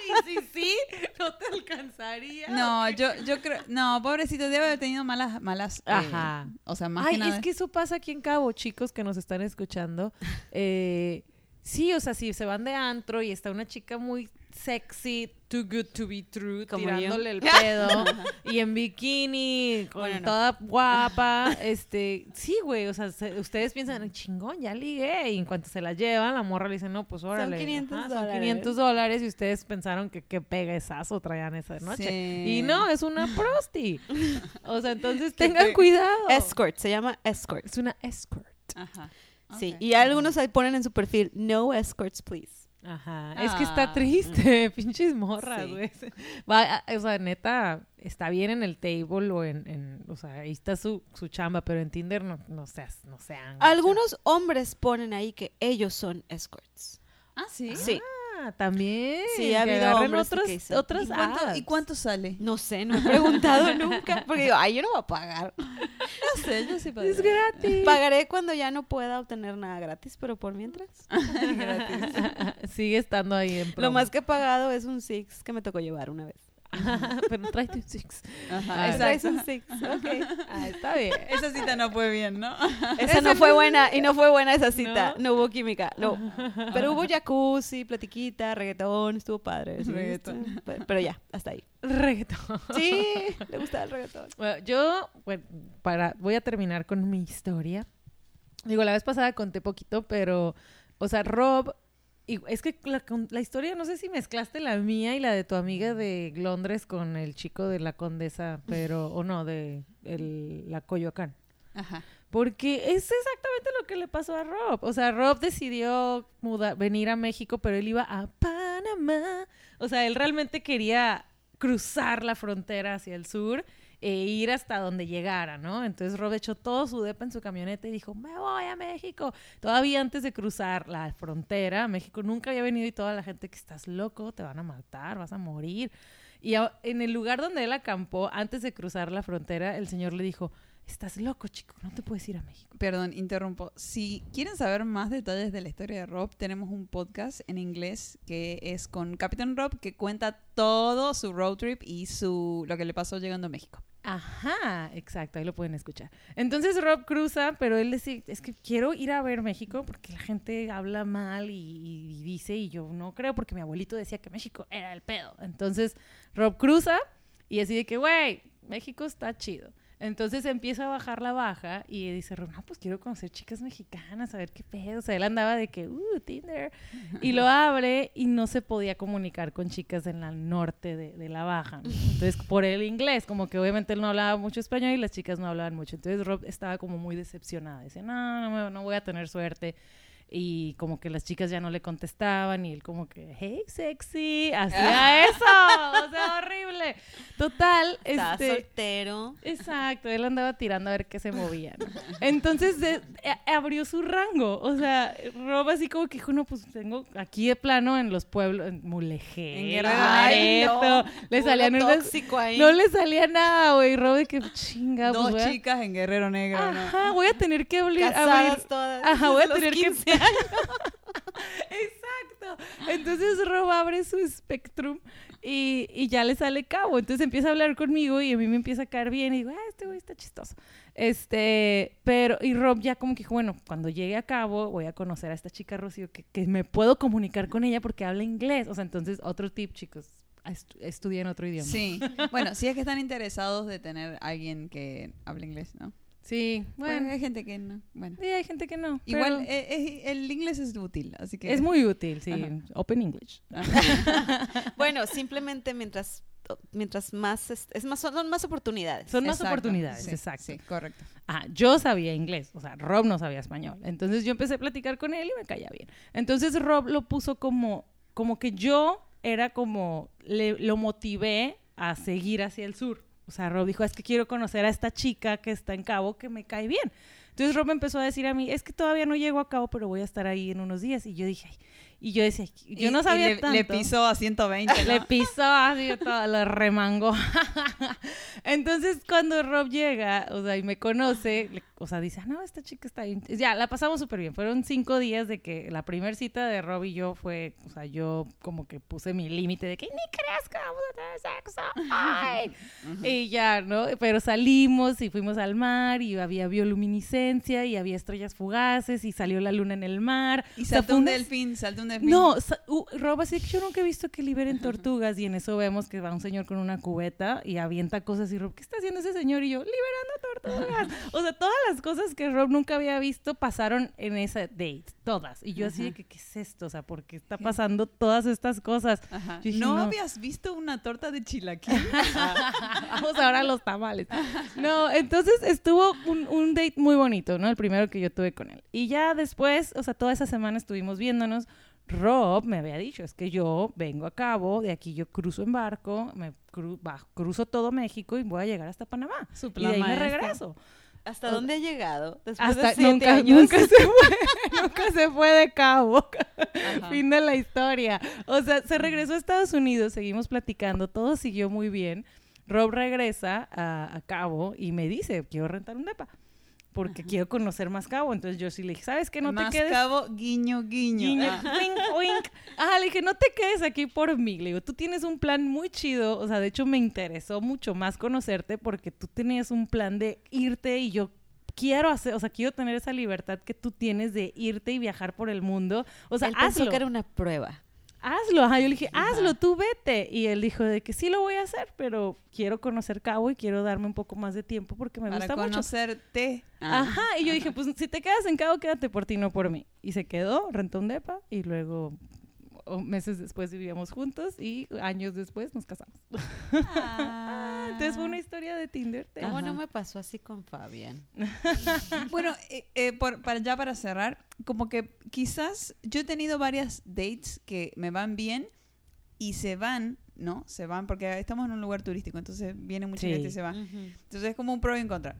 Y sí, sí, no te alcanzaría. No, yo, yo creo, no, pobrecito, debe haber tenido malas, malas. eh, Ajá. o sea, más Ay, que nada. es que eso pasa aquí en Cabo, chicos que nos están escuchando. Eh, sí, o sea, si se van de antro y está una chica muy sexy, too good to be true, Como yo. tirándole el pedo y en bikini, con Bueno, no. toda guapa, este, sí, güey, o sea, se- ustedes piensan, chingón, ya ligué, y en cuanto se la llevan, la morra le dice, no, pues órale, 500 son dólares. 500 dólares, y ustedes pensaron que qué pegasazo traían esa noche. Sí. Y no, es una prosti. O sea, entonces tengan cuidado. Escort, se llama escort. Es una escort. Ajá. Sí, y algunos ahí ponen en su perfil, no escorts, please. Ajá. Es que está Ah. triste, pinches morras, Sí. güey. Va, a- o sea, neta, está bien en el table o en, en- o sea, ahí está su, su chamba, pero en Tinder no, no seas, no sean. Algunos hombres ponen ahí que ellos son escorts. Ah, sí. Sí. Ah, también. Sí, ha habido agarren hombres otras, que dicen, otras ¿Y cuánto, apps. ¿Y cuánto sale? No sé, no he preguntado nunca, porque digo, ay, yo no voy a pagar. No sé, yo sí Es gratis. Pagaré cuando ya no pueda obtener nada gratis, pero por mientras. Sigue estando ahí en Lo más que he pagado es un Six que me tocó llevar una vez. pero tráete un six. Ajá, Traes un Six, ok. Ah, está bien. Esa cita no fue bien, ¿no? Esa no fue buena y no fue buena esa cita. ¿No? No, hubo química, no. Pero hubo jacuzzi, platiquita, reggaetón, estuvo padre. sí, Reggaetón. pero ya, hasta ahí. Reggaetón. Sí, le gustaba el reggaetón. Bueno, yo bueno, para, voy a terminar con mi historia. Digo, la vez pasada conté poquito, pero, o sea, Rob, y es que la, historia, no sé si mezclaste la mía y la de tu amiga de Londres con el chico de la condesa, pero, o no, de el- la Coyoacán. Ajá. Porque es exactamente lo que le pasó a Rob. O sea, Rob decidió mudar, venir a México, pero él iba a Panamá. O sea, él realmente quería cruzar la frontera hacia el sur e ir hasta donde llegara, ¿no? Entonces Rob echó todo su depa en su camioneta y dijo, me voy a México. Todavía antes de cruzar la frontera, México nunca había venido y toda la gente que estás loco, te van a matar, vas a morir. Y en el lugar donde él acampó, antes de cruzar la frontera, el señor le dijo, estás loco, chico, no te puedes ir a México. Perdón, interrumpo. Si quieren saber más detalles de la historia de Rob, tenemos un podcast en inglés que es con Captain Rob que cuenta todo su road trip y su lo que le pasó llegando a México. Ajá, exacto, ahí lo pueden escuchar. Entonces Rob cruza, pero él dice, es que quiero ir a ver México porque la gente habla mal y, dice, y yo no creo porque mi abuelito decía que México era el pedo. Entonces Rob cruza y decide que, güey, México está chido. Entonces empieza a bajar la baja y dice, no, pues quiero conocer chicas mexicanas, a ver qué pedo. O sea, él andaba de que, uh, Tinder. Y lo abre y no se podía comunicar con chicas en la norte de, de la baja. Entonces, por el inglés, como que obviamente él no hablaba mucho español y las chicas no hablaban mucho. Entonces, Rob estaba como muy decepcionada. Dice, no, no, no voy a tener suerte. Y como que las chicas ya no le contestaban y él como que, hey, sexy, hacía eso. O sea, horrible. Total, Estaba este... soltero. Exacto, él andaba tirando a ver qué se movía. ¿no? Entonces de- eh, abrió su rango. O sea, Rob así como que dijo, no, pues tengo aquí de plano en los pueblos, en Mulegé, En Guerrero Ay, no, le salían unas... ahí. No le salía nada, güey. Rob de que chinga, Dos pues voy a- chicas en Guerrero Negro, ¿no? Ajá, voy a tener que abrir, abrir- Casadas todas. Ajá, voy a tener que 15 años. Exacto. Entonces Rob abre su Spectrum y, y ya le sale cabo. Entonces empieza a hablar conmigo y a mí me empieza a caer bien. Y digo, ah, este güey está chistoso. Este, pero, y Rob ya como que dijo, bueno, cuando llegue a cabo voy a conocer a esta chica Rocío que, que me puedo comunicar con ella porque habla inglés. O sea, entonces otro tip, chicos, estu- estudien otro idioma. Sí. Bueno, si es que están interesados de tener alguien que hable inglés, ¿no? Sí, Bueno, bueno. hay gente que no. Bueno. Sí, hay gente que no. Igual, pero eh, eh, el inglés es útil, así que... es muy útil, sí. Ajá. Open English. Bueno, simplemente mientras mientras más es, es más son más oportunidades. Son más Exacto, oportunidades, sí, exacto. Sí, correcto. Ah, yo sabía inglés, o sea, Rob no sabía español. Entonces yo empecé a platicar con él y me caía bien. Entonces Rob lo puso como, como que yo era como, le, lo motivé a seguir hacia el sur. O sea, Rob dijo, es que quiero conocer a esta chica que está en Cabo que me cae bien. Entonces Rob empezó a decir a mí, es que todavía no llego a Cabo, pero voy a estar ahí en unos días. Y yo dije, ay, y yo decía, yo Y- no y sabía le, tanto. le pisó a 120, ¿no? Le pisó así, todo, lo remangó. Entonces, cuando Rob llega, o sea, y me conoce, le- o sea, dice, "Ah, no, esta chica está bien. Ya, la pasamos súper bien. Fueron cinco días de que la primera cita de Rob y yo fue, o sea, yo como que puse mi límite de que ni creas que vamos a tener sexo. Ay. Y ya, ¿no? Pero salimos y fuimos al mar y había bioluminiscencia y había estrellas fugaces y salió la luna en el mar. Y O sea, saltó un una- delfín, saltó un no, uh, Rob, así que yo nunca he visto que liberen tortugas y en eso vemos que va un señor con una cubeta y avienta cosas y Rob, ¿qué está haciendo ese señor? Y yo, liberando tortugas. o sea, todas las cosas que Rob nunca había visto pasaron en esa date, todas. Y yo así de que, ¿qué es esto? O sea, ¿por qué está pasando todas estas cosas? Dije, ¿No, no. habías visto una torta de chilaquil? Vamos ahora a los tamales. No, entonces estuvo un, un date muy bonito, ¿no? El primero que yo tuve con él. Y ya después, o sea, toda esa semana estuvimos viéndonos. Rob me había dicho, es que yo vengo a cabo, de aquí yo cruzo en barco, me cru- ba- cruzo todo México y voy a llegar hasta Panamá. Su y de plan ahí me regreso. ¿Hasta dónde ha llegado? Después Hasta de siete nunca, años. nunca se fue, nunca se fue de cabo. Ajá. Fin de la historia. O sea, se regresó a Estados Unidos, seguimos platicando, todo siguió muy bien. Rob regresa a, a Cabo y me dice, quiero rentar un depa, porque quiero conocer más Cabo. Entonces yo sí le dije, ¿sabes qué? No Más te quedes... cabo, guiño, guiño. Guiño, Ah. wink, wink. Ajá, le dije, no te quedes aquí por mí. Le digo, tú tienes un plan muy chido. O sea, de hecho me interesó mucho más conocerte porque tú tenías un plan de irte y yo quiero hacer, o sea, quiero tener esa libertad que tú tienes de irte y viajar por el mundo. O sea, Él pensó que era una prueba. Hazlo. Ajá, yo le dije, Ajá. hazlo, tú vete. Y él dijo de que sí lo voy a hacer, pero quiero conocer Cabo y quiero darme un poco más de tiempo porque me Para gusta mucho. conocerte. Ah. Ajá, y yo dije, pues si te quedas en Cabo, quédate por ti, no por mí. Y se quedó, rentó un depa y luego o meses después vivíamos juntos y años después nos casamos. Ah. Entonces fue una historia de Tinder. de- ¿Cómo no me pasó así con Fabián? Bueno, eh, eh, por- para, ya para cerrar, como que quizás yo he tenido varias dates que me van bien y se van, ¿no? Se van porque estamos en un lugar turístico, entonces viene mucha Sí. gente y se va. Ujú. Entonces es como un pro y un contra.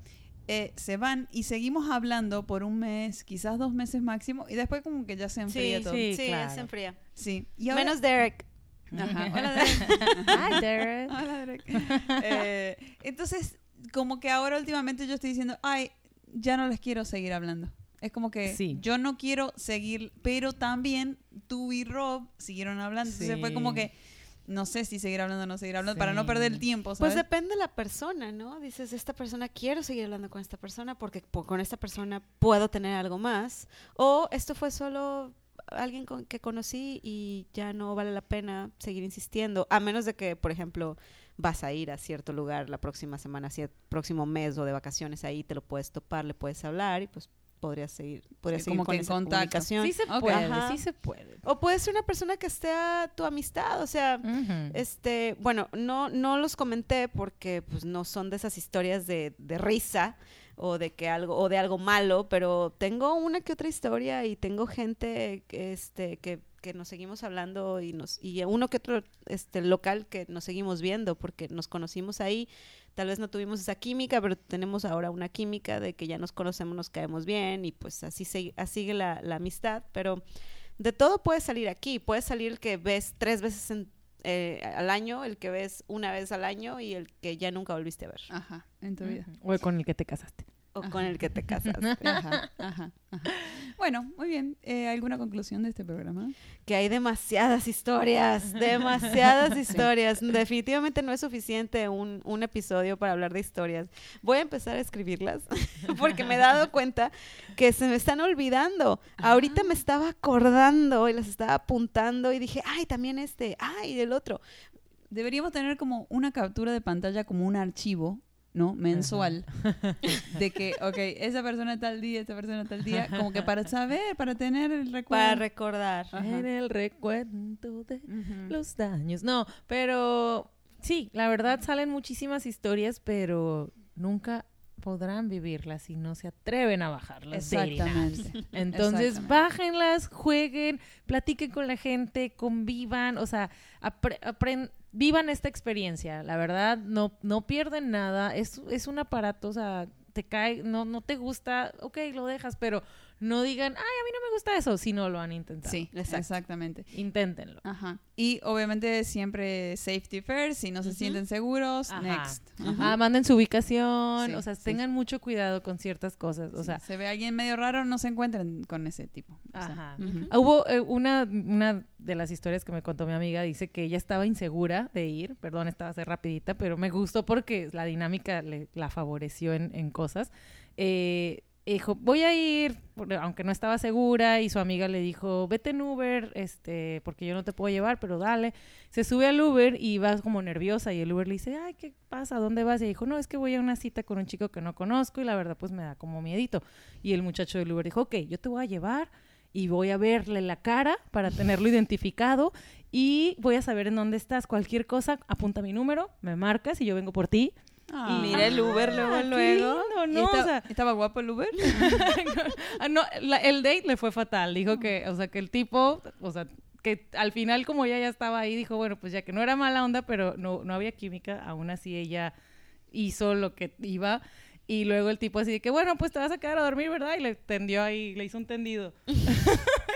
Eh, se van y seguimos hablando por un mes, quizás dos meses máximo, y después como que ya se enfría Sí, todo. sí. Sí, claro. se enfría. Sí. Y ahora- Menos Derek. Ajá. Hola, Derek. Hi, Derek. Hola, Derek. Eh, entonces, como que ahora últimamente yo estoy diciendo, ay, ya no les quiero seguir hablando. Es como que Sí. yo no quiero seguir, pero también tú y Rob siguieron hablando. Entonces fue como que no sé si seguir hablando o no seguir hablando, Sí. para no perder el tiempo, Pues depende de la persona, ¿no? Dices, esta persona quiero seguir hablando con esta persona porque po- con esta persona puedo tener algo más. O esto fue solo alguien con- que conocí y ya no vale la pena seguir insistiendo. A menos de que, por ejemplo, vas a ir a cierto lugar la próxima semana, cier- próximo mes o de vacaciones ahí, te lo puedes topar, le puedes hablar y pues podrías seguir, podrías Sí, seguir como con que esa comunicación. Sí se puede, Ajá. sí se puede. O puede ser una persona que esté a tu amistad, o sea, este, bueno, no, no los comenté porque pues no son de esas historias de, de risa o de que algo, o de algo malo, pero tengo una que otra historia y tengo gente que, este, que, que nos seguimos hablando y nos, y uno que otro este local que nos seguimos viendo porque nos conocimos ahí. Tal vez no tuvimos esa química, pero tenemos ahora una química de que ya nos conocemos, nos caemos bien y pues así, se, así sigue la, la amistad. Pero de todo puede salir aquí. Puede salir el que ves tres veces en- eh, al año, el que ves una vez al año y el que ya nunca volviste a ver. Ajá, en tu vida. O con el que te casaste. O con el que te casas. Ajá, ajá, ajá. Bueno, muy bien. Eh, ¿Alguna conclusión de este programa? que hay demasiadas historias, demasiadas historias. Definitivamente no es suficiente un, un episodio para hablar de historias. Voy a empezar a escribirlas porque me he dado cuenta que se me están olvidando. Ahorita me estaba acordando y las estaba apuntando y dije, ay, también este, ay, el otro. Deberíamos tener como una captura de pantalla, como un archivo, ¿no? Mensual. De que, ok, esa persona tal día, esta persona tal día, como que para saber, para tener el recuerdo. Para recordar. Ajá. En el recuento de los daños. No, pero sí, la verdad salen muchísimas historias, pero nunca podrán vivirlas si no se atreven a bajarlas. Exactamente. Entonces, Exactamente. bájenlas, jueguen, platiquen con la gente, convivan, o sea, apre- apren- vivan esta experiencia. La verdad, no, no pierden nada. Es, es un aparato, o sea, te cae, no, no te gusta, ok, lo dejas, pero no digan, ay, a mí no me gusta eso, si no lo han intentado. Sí, exactamente. Inténtenlo. Ajá. Y obviamente siempre safety first, si no se sienten seguros, Ajá. next. Ah, manden su ubicación, Sí, o sea, sí. tengan mucho cuidado con ciertas cosas, o Sí, sea, se ve alguien medio raro, no se encuentren con ese tipo. O sea, Ajá. Ah, Hubo eh, una, una de las historias que me contó mi amiga, dice que ella estaba insegura de ir, perdón, estaba a ser rapidita, pero me gustó porque la dinámica le, la favoreció en, en cosas. Eh, dijo, voy a ir, aunque no estaba segura, y su amiga le dijo, vete en Uber, este, porque yo no te puedo llevar, pero dale. Se sube al Uber y va como nerviosa, y el Uber le dice, ay, ¿qué pasa? ¿Dónde vas? Y dijo, no, es que voy a una cita con un chico que no conozco, y la verdad, pues me da como miedito. Y el muchacho del Uber dijo, ok, yo te voy a llevar y voy a verle la cara para tenerlo identificado y voy a saber en dónde estás. Cualquier cosa, apunta mi número, me marcas y yo vengo por ti. Ah. Mira el Uber luego, Ah, luego. lindo, ¿Y ¿no? esta- O sea, ¿Estaba guapo el Uber? ah, no, la- el date le fue fatal. Dijo que, o sea, que el tipo, o sea, que al final como ella ya estaba ahí, dijo, bueno, pues ya que no era mala onda, pero no, no había química, aún así ella hizo lo que iba. Y luego el tipo así de que, bueno, pues te vas a quedar a dormir, ¿verdad? Y le tendió ahí, le hizo un tendido.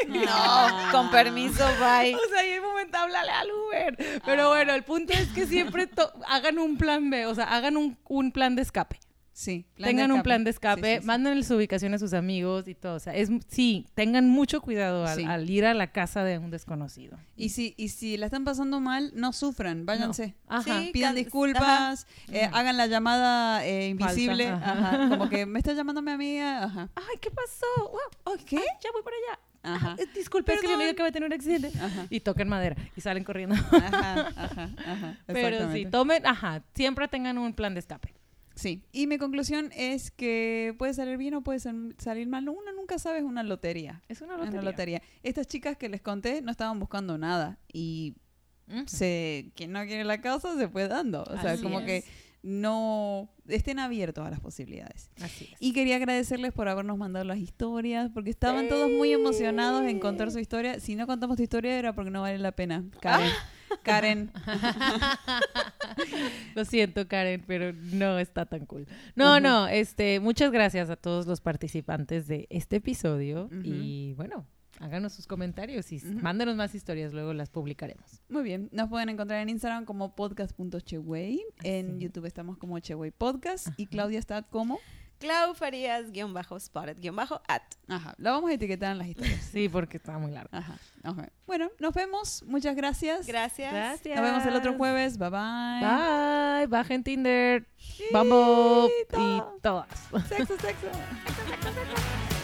No, con permiso, bye. O sea, y en un momento háblale al Uber. Pero bueno, el punto es que siempre hagan un plan B, o sea, hagan un, un plan de escape. Sí. tengan un plan de escape, Sí, manden su ubicación a sus amigos y todo. O sea, es, sí, tengan mucho cuidado al, ir a la casa de un desconocido. Y si, y si la están pasando mal, no sufran, váyanse. Ajá. Pidan disculpas, eh, hagan la llamada eh, invisible, ajá. como que me está llamando mi amiga, ajá. Ay, ¿qué pasó? Wow, ¿Qué? ay, ya voy para allá. Ajá. Disculpe, es que mi amiga acaba de tener un accidente. Ajá. Y toquen madera y salen corriendo. Ajá, ajá, ajá. Pero sí, tomen, ajá, siempre tengan un plan de escape. Sí, y mi conclusión es que puede salir bien o puede salir mal. Uno nunca sabe, es una lotería. Es una Es lotería. una lotería. Estas chicas que les conté no estaban buscando nada y Ujú. se, quien no quiere la causa se fue dando. O sea, Así como es. que no estén abiertos a las posibilidades. Así es. Y quería agradecerles por habernos mandado las historias, porque estaban todos muy emocionados en contar su historia. Si no contamos tu historia era porque no vale la pena. Karen. Karen. Lo siento, Karen, pero no está tan cool. No, no, este, muchas gracias a todos los participantes de este episodio y bueno, háganos sus comentarios y Ujú. mándenos más historias, luego las publicaremos. Muy bien. Nos pueden encontrar en Instagram como podcast.cheway. En. YouTube estamos como Cheway Podcast. Y Claudia está como Clau Farías, guion bajo, spotted, guion bajo, at. Ajá, la vamos a etiquetar en las historias. Sí, porque está muy largo. Ajá, ok. Bueno, nos vemos. Muchas gracias. Gracias. Gracias. Nos vemos el otro jueves. Bye bye. Bye. Bajen Tinder. Bumble. todo. Y todas. Sexo, sexo.